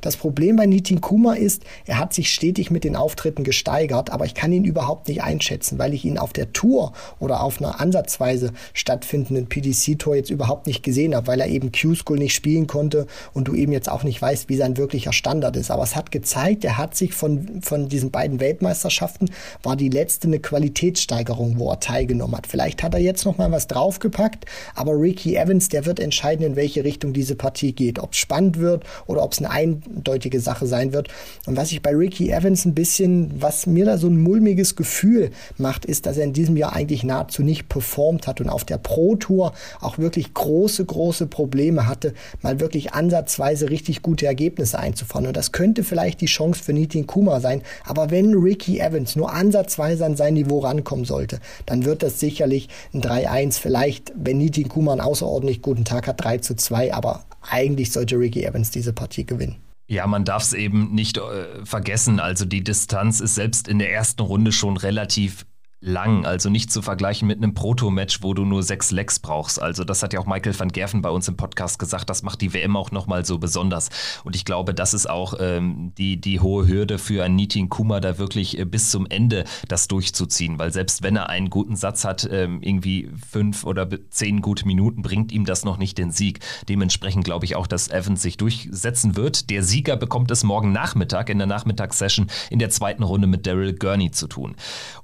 Das Problem bei Nitin Kuma ist, er hat sich stetig mit den Auftritten gesteigert, aber ich kann ihn überhaupt nicht einschätzen, weil ich ihn auf der Tour oder auf einer ansatzweise stattfindenden PDC-Tour jetzt überhaupt nicht gesehen habe, weil er eben Q-School nicht spielen konnte und du eben jetzt auch nicht weißt, wie sein wirklicher Standard ist. Aber es hat gezeigt, er hat sich von, von diesen beiden Weltmeisterschaften, war die letzte eine Qualitätssteigerung, wo er teilgenommen hat. Vielleicht hat er jetzt noch mal was draufgepackt, aber Ricky Evans, der wird entscheiden, in welche Richtung diese Partie geht. Ob es spannend wird oder ob es eine ein eindeutige Sache sein wird. Und was ich bei Ricky Evans ein bisschen, was mir da so ein mulmiges Gefühl macht, ist, dass er in diesem Jahr eigentlich nahezu nicht performt hat und auf der Pro Tour auch wirklich große, große Probleme hatte, mal wirklich ansatzweise richtig gute Ergebnisse einzufahren. Und das könnte vielleicht die Chance für Nitin Kuma sein. Aber wenn Ricky Evans nur ansatzweise an sein Niveau rankommen sollte, dann wird das sicherlich ein 3-1. Vielleicht, wenn Nitin Kuma einen außerordentlich guten Tag hat, 3 zu 2. Aber eigentlich sollte Ricky Evans diese Partie gewinnen. Ja, man darf es eben nicht äh, vergessen. Also die Distanz ist selbst in der ersten Runde schon relativ lang, also nicht zu vergleichen mit einem Proto-Match, wo du nur sechs Legs brauchst. Also das hat ja auch Michael van Gerven bei uns im Podcast gesagt, das macht die WM auch nochmal so besonders. Und ich glaube, das ist auch ähm, die, die hohe Hürde für einen Nitin Kuma, da wirklich äh, bis zum Ende das durchzuziehen, weil selbst wenn er einen guten Satz hat, ähm, irgendwie fünf oder zehn gute Minuten, bringt ihm das noch nicht den Sieg. Dementsprechend glaube ich auch, dass Evans sich durchsetzen wird. Der Sieger bekommt es morgen Nachmittag in der Nachmittagssession in der zweiten Runde mit Daryl Gurney zu tun.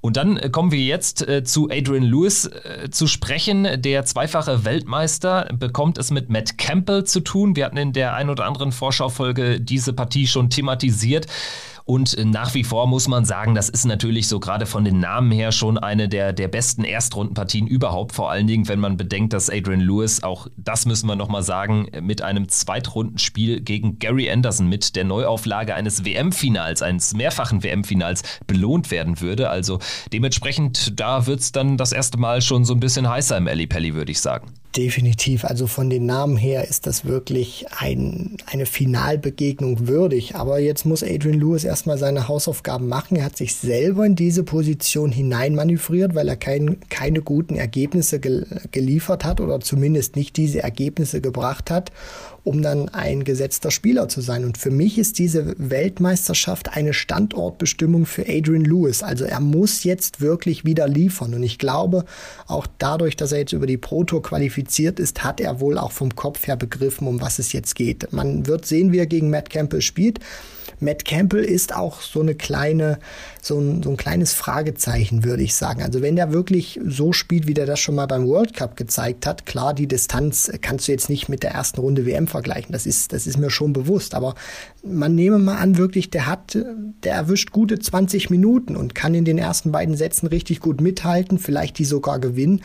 Und dann äh, kommen kommen wir jetzt äh, zu Adrian Lewis äh, zu sprechen. Der zweifache Weltmeister bekommt es mit Matt Campbell zu tun. Wir hatten in der ein oder anderen Vorschaufolge diese Partie schon thematisiert. Und nach wie vor muss man sagen, das ist natürlich so gerade von den Namen her schon eine der, der besten Erstrundenpartien überhaupt. Vor allen Dingen, wenn man bedenkt, dass Adrian Lewis, auch das müssen wir nochmal sagen, mit einem Zweitrundenspiel gegen Gary Anderson mit der Neuauflage eines WM-Finals, eines mehrfachen WM-Finals belohnt werden würde. Also dementsprechend, da wird es dann das erste Mal schon so ein bisschen heißer im Alley Pally, würde ich sagen. Definitiv. Also von den Namen her ist das wirklich ein, eine Finalbegegnung würdig. Aber jetzt muss Adrian Lewis erstmal seine Hausaufgaben machen. Er hat sich selber in diese Position hineinmanövriert, weil er kein, keine guten Ergebnisse gel geliefert hat oder zumindest nicht diese Ergebnisse gebracht hat um dann ein gesetzter Spieler zu sein. Und für mich ist diese Weltmeisterschaft eine Standortbestimmung für Adrian Lewis. Also er muss jetzt wirklich wieder liefern. Und ich glaube, auch dadurch, dass er jetzt über die Pro Tour qualifiziert ist, hat er wohl auch vom Kopf her begriffen, um was es jetzt geht. Man wird sehen, wie er gegen Matt Campbell spielt. Matt Campbell ist auch so eine kleine, so ein, so ein kleines Fragezeichen, würde ich sagen. Also wenn der wirklich so spielt, wie der das schon mal beim World Cup gezeigt hat, klar, die Distanz kannst du jetzt nicht mit der ersten Runde WM vergleichen. Das ist, das ist mir schon bewusst. Aber man nehme mal an, wirklich, der hat, der erwischt gute 20 Minuten und kann in den ersten beiden Sätzen richtig gut mithalten, vielleicht die sogar gewinnen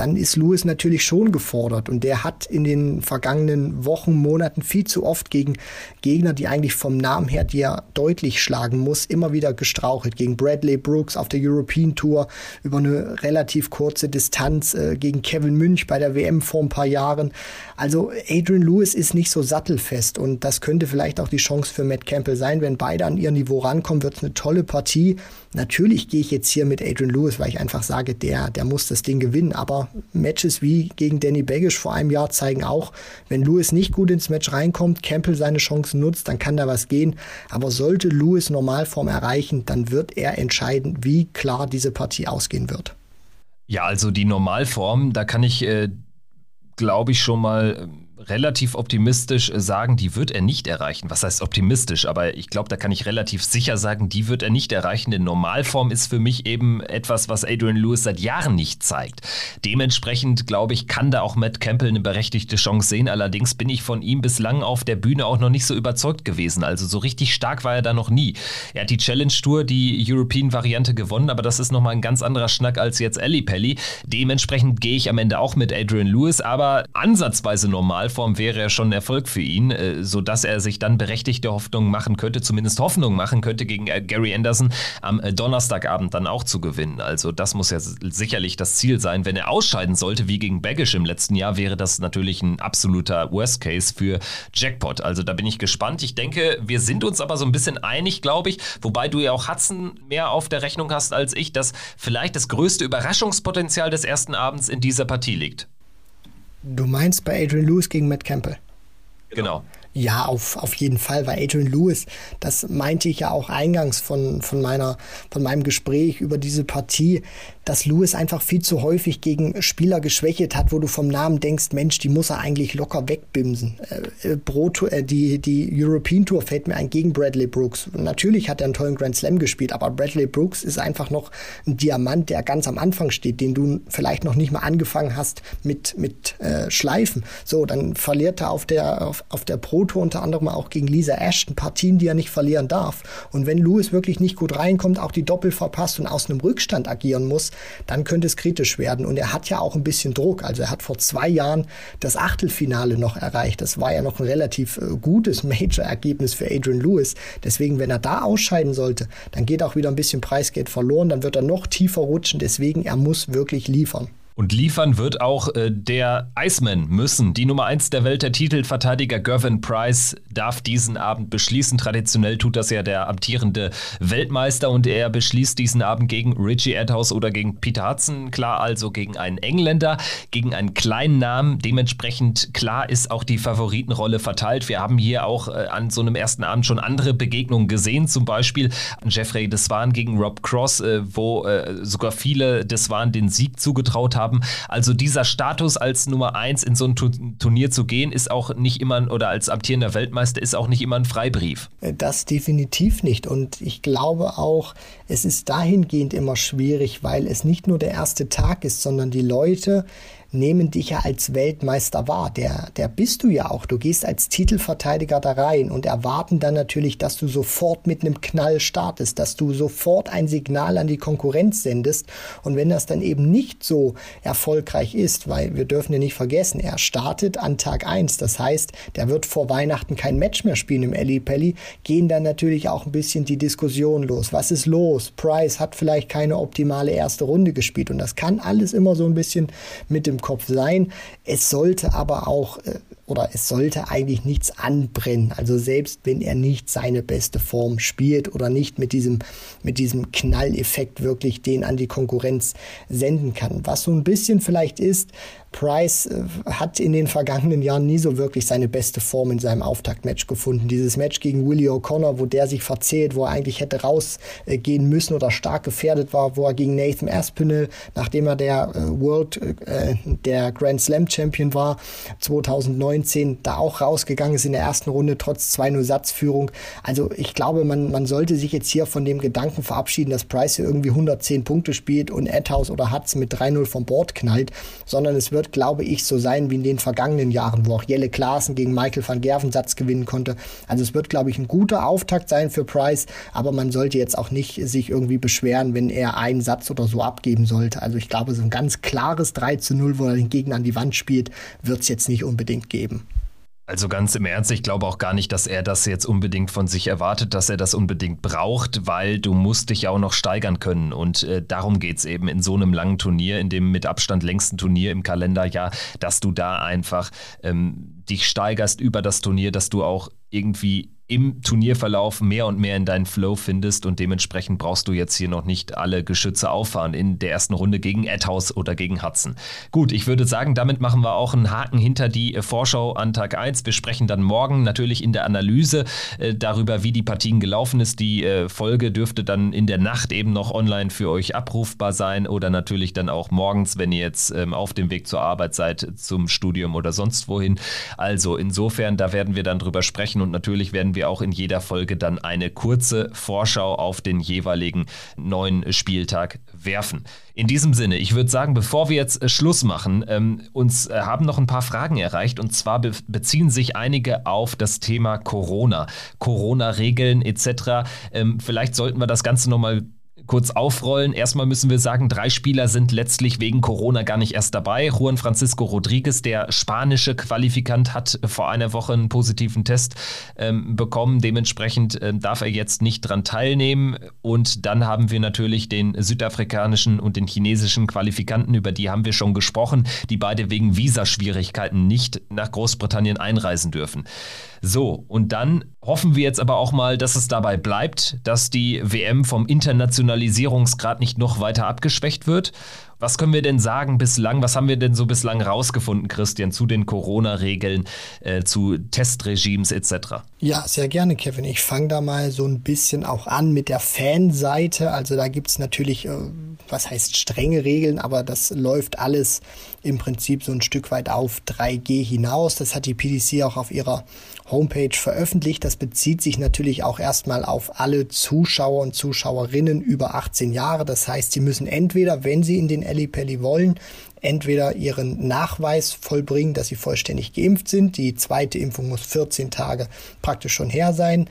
dann ist Lewis natürlich schon gefordert. Und der hat in den vergangenen Wochen, Monaten viel zu oft gegen Gegner, die eigentlich vom Namen her, die er deutlich schlagen muss, immer wieder gestrauchelt. Gegen Bradley Brooks auf der European Tour über eine relativ kurze Distanz, äh, gegen Kevin Münch bei der WM vor ein paar Jahren. Also Adrian Lewis ist nicht so sattelfest und das könnte vielleicht auch die Chance für Matt Campbell sein. Wenn beide an ihr Niveau rankommen, wird es eine tolle Partie. Natürlich gehe ich jetzt hier mit Adrian Lewis, weil ich einfach sage, der, der muss das Ding gewinnen. Aber Matches wie gegen Danny Baggish vor einem Jahr zeigen auch, wenn Lewis nicht gut ins Match reinkommt, Campbell seine Chancen nutzt, dann kann da was gehen. Aber sollte Lewis Normalform erreichen, dann wird er entscheiden, wie klar diese Partie ausgehen wird. Ja, also die Normalform, da kann ich, äh, glaube ich, schon mal ähm, relativ optimistisch sagen, die wird er nicht erreichen. Was heißt optimistisch? Aber ich glaube, da kann ich relativ sicher sagen, die wird er nicht erreichen. Denn Normalform ist für mich eben etwas, was Adrian Lewis seit Jahren nicht zeigt. Dementsprechend, glaube ich, kann da auch Matt Campbell eine berechtigte Chance sehen. Allerdings bin ich von ihm bislang auf der Bühne auch noch nicht so überzeugt gewesen. Also so richtig stark war er da noch nie. Er hat die Challenge Tour, die European-Variante gewonnen, aber das ist nochmal ein ganz anderer Schnack als jetzt Ellie Pelli. Dementsprechend gehe ich am Ende auch mit Adrian Lewis, aber ansatzweise normal Normalform wäre ja schon ein Erfolg für ihn, äh, sodass er sich dann berechtigte Hoffnungen machen könnte, zumindest Hoffnung machen könnte, gegen äh, Gary Anderson am äh, Donnerstagabend dann auch zu gewinnen. Also das muss ja sicherlich das Ziel sein. Wenn er ausscheiden sollte, wie gegen Baggish im letzten Jahr, wäre das natürlich ein absoluter Worst Case für Jackpot. Also da bin ich gespannt. Ich denke, wir sind uns aber so ein bisschen einig, glaube ich, wobei du ja auch Hudson mehr auf der Rechnung hast als ich, dass vielleicht das größte Überraschungspotenzial des ersten Abends in dieser Partie liegt. Du meinst bei Adrian Lewis gegen Matt Campbell? Genau. Ja, auf, auf jeden Fall, weil Adrian Lewis, das meinte ich ja auch eingangs von, von, meiner, von meinem Gespräch über diese Partie, dass Lewis einfach viel zu häufig gegen Spieler geschwächt hat, wo du vom Namen denkst, Mensch, die muss er eigentlich locker wegbimsen. Äh, Pro äh, die, die European Tour fällt mir ein gegen Bradley Brooks. Natürlich hat er einen tollen Grand Slam gespielt, aber Bradley Brooks ist einfach noch ein Diamant, der ganz am Anfang steht, den du vielleicht noch nicht mal angefangen hast mit, mit äh, Schleifen. So, dann verliert er auf der, auf, auf der Pro Tour unter anderem auch gegen Lisa Ashton Partien, die er nicht verlieren darf. Und wenn Lewis wirklich nicht gut reinkommt, auch die Doppel verpasst und aus einem Rückstand agieren muss, dann könnte es kritisch werden. Und er hat ja auch ein bisschen Druck. Also er hat vor zwei Jahren das Achtelfinale noch erreicht. Das war ja noch ein relativ äh, gutes *laughs* Major-Ergebnis für Adrian Lewis. Deswegen, wenn er da ausscheiden sollte, dann geht auch wieder ein bisschen Preisgeld verloren. Dann wird er noch tiefer rutschen. Deswegen, er muss wirklich liefern. Und liefern wird auch äh, der Iceman müssen. Die Nummer 1 der Welt, der Titelverteidiger Gervin Price, darf diesen Abend beschließen. Traditionell tut das ja der amtierende Weltmeister und er beschließt diesen Abend gegen Richie Adhouse oder gegen Peter Hudson. Klar, also gegen einen Engländer, gegen einen kleinen Namen. Dementsprechend klar ist auch die Favoritenrolle verteilt. Wir haben hier auch äh, an so einem ersten Abend schon andere Begegnungen gesehen. Zum Beispiel Jeffrey Deswan gegen Rob Cross, äh, wo äh, sogar viele Deswan den Sieg zugetraut haben haben. Also dieser Status als Nummer eins in so ein Turnier zu gehen, ist auch nicht immer, oder als amtierender Weltmeister ist auch nicht immer ein Freibrief. Das definitiv nicht. Und ich glaube auch, es ist dahingehend immer schwierig, weil es nicht nur der erste Tag ist, sondern die Leute, nehmen dich ja als Weltmeister wahr. Der, der bist du ja auch. Du gehst als Titelverteidiger da rein und erwarten dann natürlich, dass du sofort mit einem Knall startest, dass du sofort ein Signal an die Konkurrenz sendest. Und wenn das dann eben nicht so erfolgreich ist, weil wir dürfen ja nicht vergessen, er startet an Tag eins. Das heißt, der wird vor Weihnachten kein Match mehr spielen im Ellie Pelli, gehen dann natürlich auch ein bisschen die Diskussion los. Was ist los? Price hat vielleicht keine optimale erste Runde gespielt und das kann alles immer so ein bisschen mit dem Kopf sein. Es sollte aber auch äh, oder es sollte eigentlich nichts anbrennen. Also selbst wenn er nicht seine beste Form spielt oder nicht mit diesem, mit diesem Knalleffekt wirklich den an die Konkurrenz senden kann. Was so ein bisschen vielleicht ist, Price äh, hat in den vergangenen Jahren nie so wirklich seine beste Form in seinem Auftaktmatch gefunden. Dieses Match gegen Willie O'Connor, wo der sich verzählt, wo er eigentlich hätte rausgehen müssen oder stark gefährdet war, wo er gegen Nathan Aspinall, nachdem er der äh, World, äh, der Grand Slam Champion war, 2019 da auch rausgegangen ist in der ersten Runde trotz 2-0 Satzführung. Also ich glaube, man, man sollte sich jetzt hier von dem Gedanken verabschieden, dass Price hier irgendwie 110 Punkte spielt und Edhouse oder Hutz mit 3-0 vom Bord knallt, sondern es wird wird, glaube ich, so sein wie in den vergangenen Jahren, wo auch Jelle Klaassen gegen Michael van Gerven Satz gewinnen konnte. Also es wird, glaube ich, ein guter Auftakt sein für Price, aber man sollte jetzt auch nicht sich irgendwie beschweren, wenn er einen Satz oder so abgeben sollte. Also ich glaube, so ein ganz klares 3 zu 0, wo er den Gegner an die Wand spielt, wird es jetzt nicht unbedingt geben. Also ganz im Ernst, ich glaube auch gar nicht, dass er das jetzt unbedingt von sich erwartet, dass er das unbedingt braucht, weil du musst dich ja auch noch steigern können. Und äh, darum geht es eben in so einem langen Turnier, in dem mit Abstand längsten Turnier im Kalenderjahr, dass du da einfach ähm, dich steigerst über das Turnier, dass du auch irgendwie im Turnierverlauf mehr und mehr in deinen Flow findest und dementsprechend brauchst du jetzt hier noch nicht alle Geschütze auffahren in der ersten Runde gegen Edhouse oder gegen Hudson. Gut, ich würde sagen, damit machen wir auch einen Haken hinter die Vorschau an Tag 1. Wir sprechen dann morgen natürlich in der Analyse äh, darüber, wie die Partien gelaufen ist. Die äh, Folge dürfte dann in der Nacht eben noch online für euch abrufbar sein oder natürlich dann auch morgens, wenn ihr jetzt ähm, auf dem Weg zur Arbeit seid, zum Studium oder sonst wohin. Also insofern, da werden wir dann drüber sprechen und natürlich werden wir wir auch in jeder Folge dann eine kurze Vorschau auf den jeweiligen neuen Spieltag werfen. In diesem Sinne, ich würde sagen, bevor wir jetzt äh, Schluss machen, ähm, uns äh, haben noch ein paar Fragen erreicht und zwar be beziehen sich einige auf das Thema Corona, Corona-Regeln etc. Ähm, vielleicht sollten wir das Ganze nochmal kurz aufrollen. Erstmal müssen wir sagen, drei Spieler sind letztlich wegen Corona gar nicht erst dabei. Juan Francisco Rodriguez, der spanische Qualifikant, hat vor einer Woche einen positiven Test ähm, bekommen. Dementsprechend ähm, darf er jetzt nicht dran teilnehmen. Und dann haben wir natürlich den südafrikanischen und den chinesischen Qualifikanten, über die haben wir schon gesprochen, die beide wegen Visaschwierigkeiten nicht nach Großbritannien einreisen dürfen. So, und dann hoffen wir jetzt aber auch mal, dass es dabei bleibt, dass die WM vom Internationalisierungsgrad nicht noch weiter abgeschwächt wird was können wir denn sagen bislang? Was haben wir denn so bislang rausgefunden, Christian, zu den Corona-Regeln, äh, zu Testregimes etc.? Ja, sehr gerne, Kevin. Ich fange da mal so ein bisschen auch an mit der Fanseite. Also da gibt es natürlich, äh, was heißt strenge Regeln, aber das läuft alles im Prinzip so ein Stück weit auf 3G hinaus. Das hat die PDC auch auf ihrer Homepage veröffentlicht. Das bezieht sich natürlich auch erstmal auf alle Zuschauer und Zuschauerinnen über 18 Jahre. Das heißt, sie müssen entweder, wenn sie in den Ellipelli wollen, entweder ihren Nachweis vollbringen, dass sie vollständig geimpft sind. Die zweite Impfung muss 14 Tage praktisch schon her sein.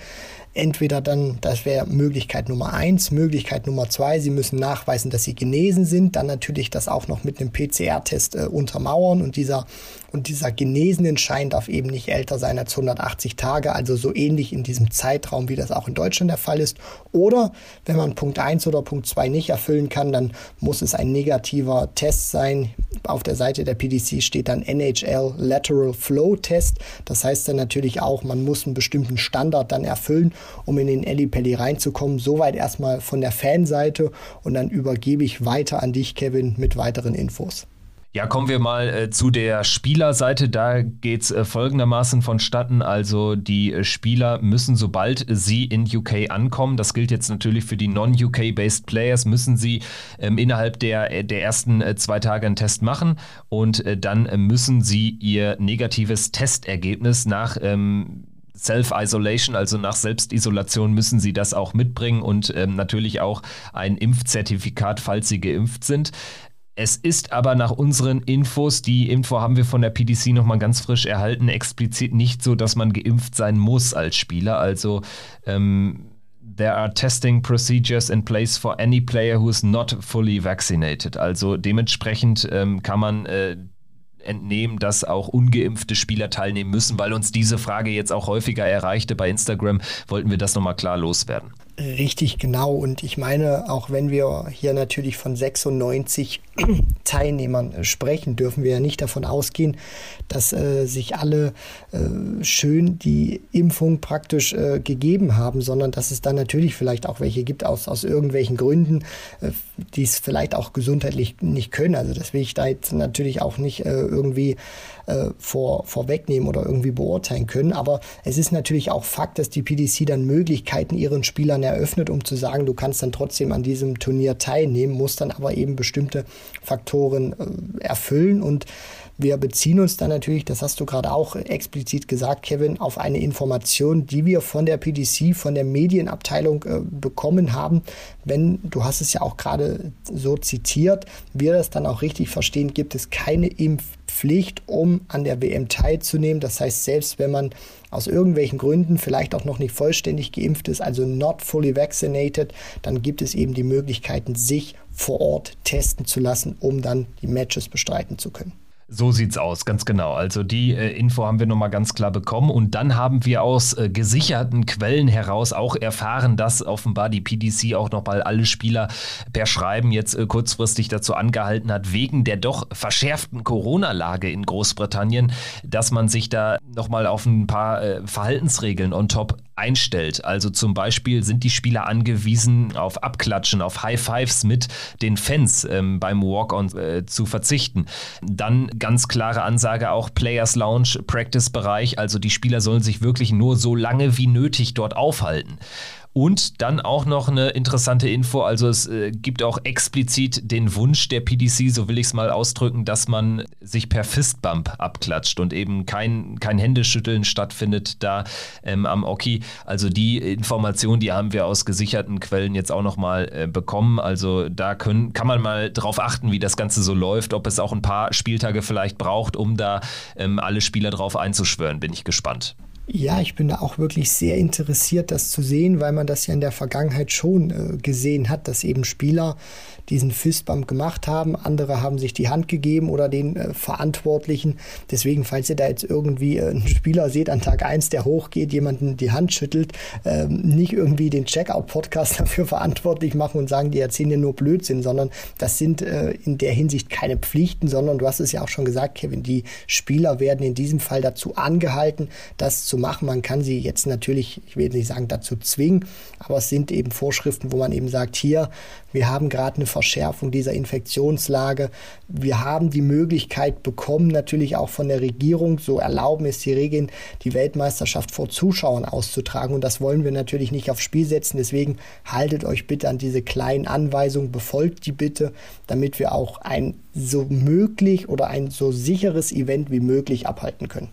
Entweder dann, das wäre Möglichkeit Nummer eins. Möglichkeit Nummer zwei, Sie müssen nachweisen, dass Sie genesen sind. Dann natürlich das auch noch mit einem PCR-Test äh, untermauern. Und dieser, und dieser genesenen Schein darf eben nicht älter sein als 180 Tage. Also so ähnlich in diesem Zeitraum, wie das auch in Deutschland der Fall ist. Oder wenn man Punkt eins oder Punkt zwei nicht erfüllen kann, dann muss es ein negativer Test sein. Auf der Seite der PDC steht dann NHL Lateral Flow Test. Das heißt dann natürlich auch, man muss einen bestimmten Standard dann erfüllen um in den Ellipelli reinzukommen. Soweit erstmal von der Fanseite und dann übergebe ich weiter an dich, Kevin, mit weiteren Infos. Ja, kommen wir mal äh, zu der Spielerseite. Da geht es äh, folgendermaßen vonstatten. Also die äh, Spieler müssen, sobald sie in UK ankommen, das gilt jetzt natürlich für die non-UK-based Players, müssen sie ähm, innerhalb der, äh, der ersten äh, zwei Tage einen Test machen und äh, dann müssen sie ihr negatives Testergebnis nach ähm, Self-Isolation, also nach Selbstisolation müssen sie das auch mitbringen und ähm, natürlich auch ein Impfzertifikat, falls sie geimpft sind. Es ist aber nach unseren Infos, die Info haben wir von der PDC nochmal ganz frisch erhalten, explizit nicht so, dass man geimpft sein muss als Spieler. Also ähm, there are testing procedures in place for any player who is not fully vaccinated. Also dementsprechend ähm, kann man äh, entnehmen, dass auch ungeimpfte Spieler teilnehmen müssen, weil uns diese Frage jetzt auch häufiger erreichte bei Instagram, wollten wir das nochmal klar loswerden. Richtig genau. Und ich meine, auch wenn wir hier natürlich von 96 *clears throat* Teilnehmern sprechen, dürfen wir ja nicht davon ausgehen, dass äh, sich alle äh, schön die Impfung praktisch äh, gegeben haben, sondern dass es dann natürlich vielleicht auch welche gibt aus, aus irgendwelchen Gründen, äh, die es vielleicht auch gesundheitlich nicht können. Also das will ich da jetzt natürlich auch nicht äh, irgendwie äh, vor, vorwegnehmen oder irgendwie beurteilen können. Aber es ist natürlich auch Fakt, dass die PDC dann Möglichkeiten ihren Spielern eröffnet, um zu sagen, du kannst dann trotzdem an diesem Turnier teilnehmen, musst dann aber eben bestimmte Faktoren äh, erfüllen und wir beziehen uns dann natürlich, das hast du gerade auch explizit gesagt, Kevin, auf eine Information, die wir von der PDC, von der Medienabteilung äh, bekommen haben. Wenn, du hast es ja auch gerade so zitiert, wir das dann auch richtig verstehen, gibt es keine Impfpflicht, um an der WM teilzunehmen. Das heißt, selbst wenn man aus irgendwelchen Gründen vielleicht auch noch nicht vollständig geimpft ist, also not fully vaccinated, dann gibt es eben die Möglichkeiten, sich vor Ort testen zu lassen, um dann die Matches bestreiten zu können. So sieht's aus, ganz genau. Also die äh, Info haben wir nochmal ganz klar bekommen und dann haben wir aus äh, gesicherten Quellen heraus auch erfahren, dass offenbar die PDC auch nochmal alle Spieler per Schreiben jetzt äh, kurzfristig dazu angehalten hat, wegen der doch verschärften Corona-Lage in Großbritannien, dass man sich da nochmal auf ein paar äh, Verhaltensregeln on top einstellt. Also zum Beispiel sind die Spieler angewiesen, auf Abklatschen, auf High Fives mit den Fans ähm, beim Walk-on äh, zu verzichten. Dann ganz klare Ansage auch Players Lounge, Practice-Bereich. Also die Spieler sollen sich wirklich nur so lange wie nötig dort aufhalten. Und dann auch noch eine interessante Info, also es äh, gibt auch explizit den Wunsch der PDC, so will ich es mal ausdrücken, dass man sich per Fistbump abklatscht und eben kein, kein Händeschütteln stattfindet da ähm, am Oki. Also die Information, die haben wir aus gesicherten Quellen jetzt auch nochmal äh, bekommen. Also da können, kann man mal drauf achten, wie das Ganze so läuft, ob es auch ein paar Spieltage vielleicht braucht, um da ähm, alle Spieler drauf einzuschwören. Bin ich gespannt. Ja, ich bin da auch wirklich sehr interessiert, das zu sehen, weil man das ja in der Vergangenheit schon äh, gesehen hat, dass eben Spieler diesen Fistbump gemacht haben. Andere haben sich die Hand gegeben oder den äh, Verantwortlichen. Deswegen, falls ihr da jetzt irgendwie äh, einen Spieler seht an Tag 1, der hochgeht, jemanden die Hand schüttelt, äh, nicht irgendwie den Checkout-Podcast *laughs* dafür verantwortlich machen und sagen, die erzählen dir nur Blödsinn, sondern das sind äh, in der Hinsicht keine Pflichten, sondern du hast es ja auch schon gesagt, Kevin, die Spieler werden in diesem Fall dazu angehalten, das zu machen. Man kann sie jetzt natürlich, ich will nicht sagen dazu zwingen, aber es sind eben Vorschriften, wo man eben sagt, hier, wir haben gerade eine Verschärfung dieser Infektionslage. Wir haben die Möglichkeit bekommen, natürlich auch von der Regierung, so erlauben es die Regeln, die Weltmeisterschaft vor Zuschauern auszutragen. Und das wollen wir natürlich nicht aufs Spiel setzen. Deswegen haltet euch bitte an diese kleinen Anweisungen, befolgt die bitte, damit wir auch ein so möglich oder ein so sicheres Event wie möglich abhalten können.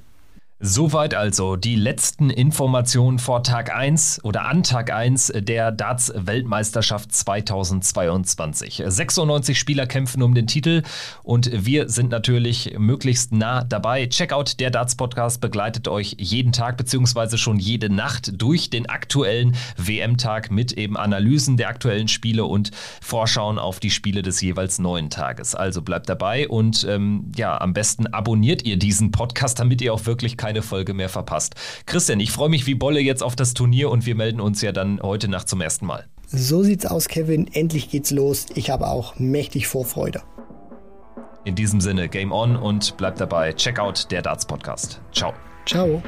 Soweit also die letzten Informationen vor Tag 1 oder an Tag 1 der Darts-Weltmeisterschaft 2022. 96 Spieler kämpfen um den Titel und wir sind natürlich möglichst nah dabei. Checkout der Darts-Podcast begleitet euch jeden Tag bzw. schon jede Nacht durch den aktuellen WM-Tag mit eben Analysen der aktuellen Spiele und Vorschauen auf die Spiele des jeweils neuen Tages. Also bleibt dabei und ähm, ja, am besten abonniert ihr diesen Podcast, damit ihr auch wirklich keine Folge mehr verpasst. Christian, ich freue mich wie Bolle jetzt auf das Turnier und wir melden uns ja dann heute Nacht zum ersten Mal. So sieht's aus, Kevin. Endlich geht's los. Ich habe auch mächtig Vorfreude. In diesem Sinne, Game On und bleibt dabei. Check out der Darts Podcast. Ciao. Ciao.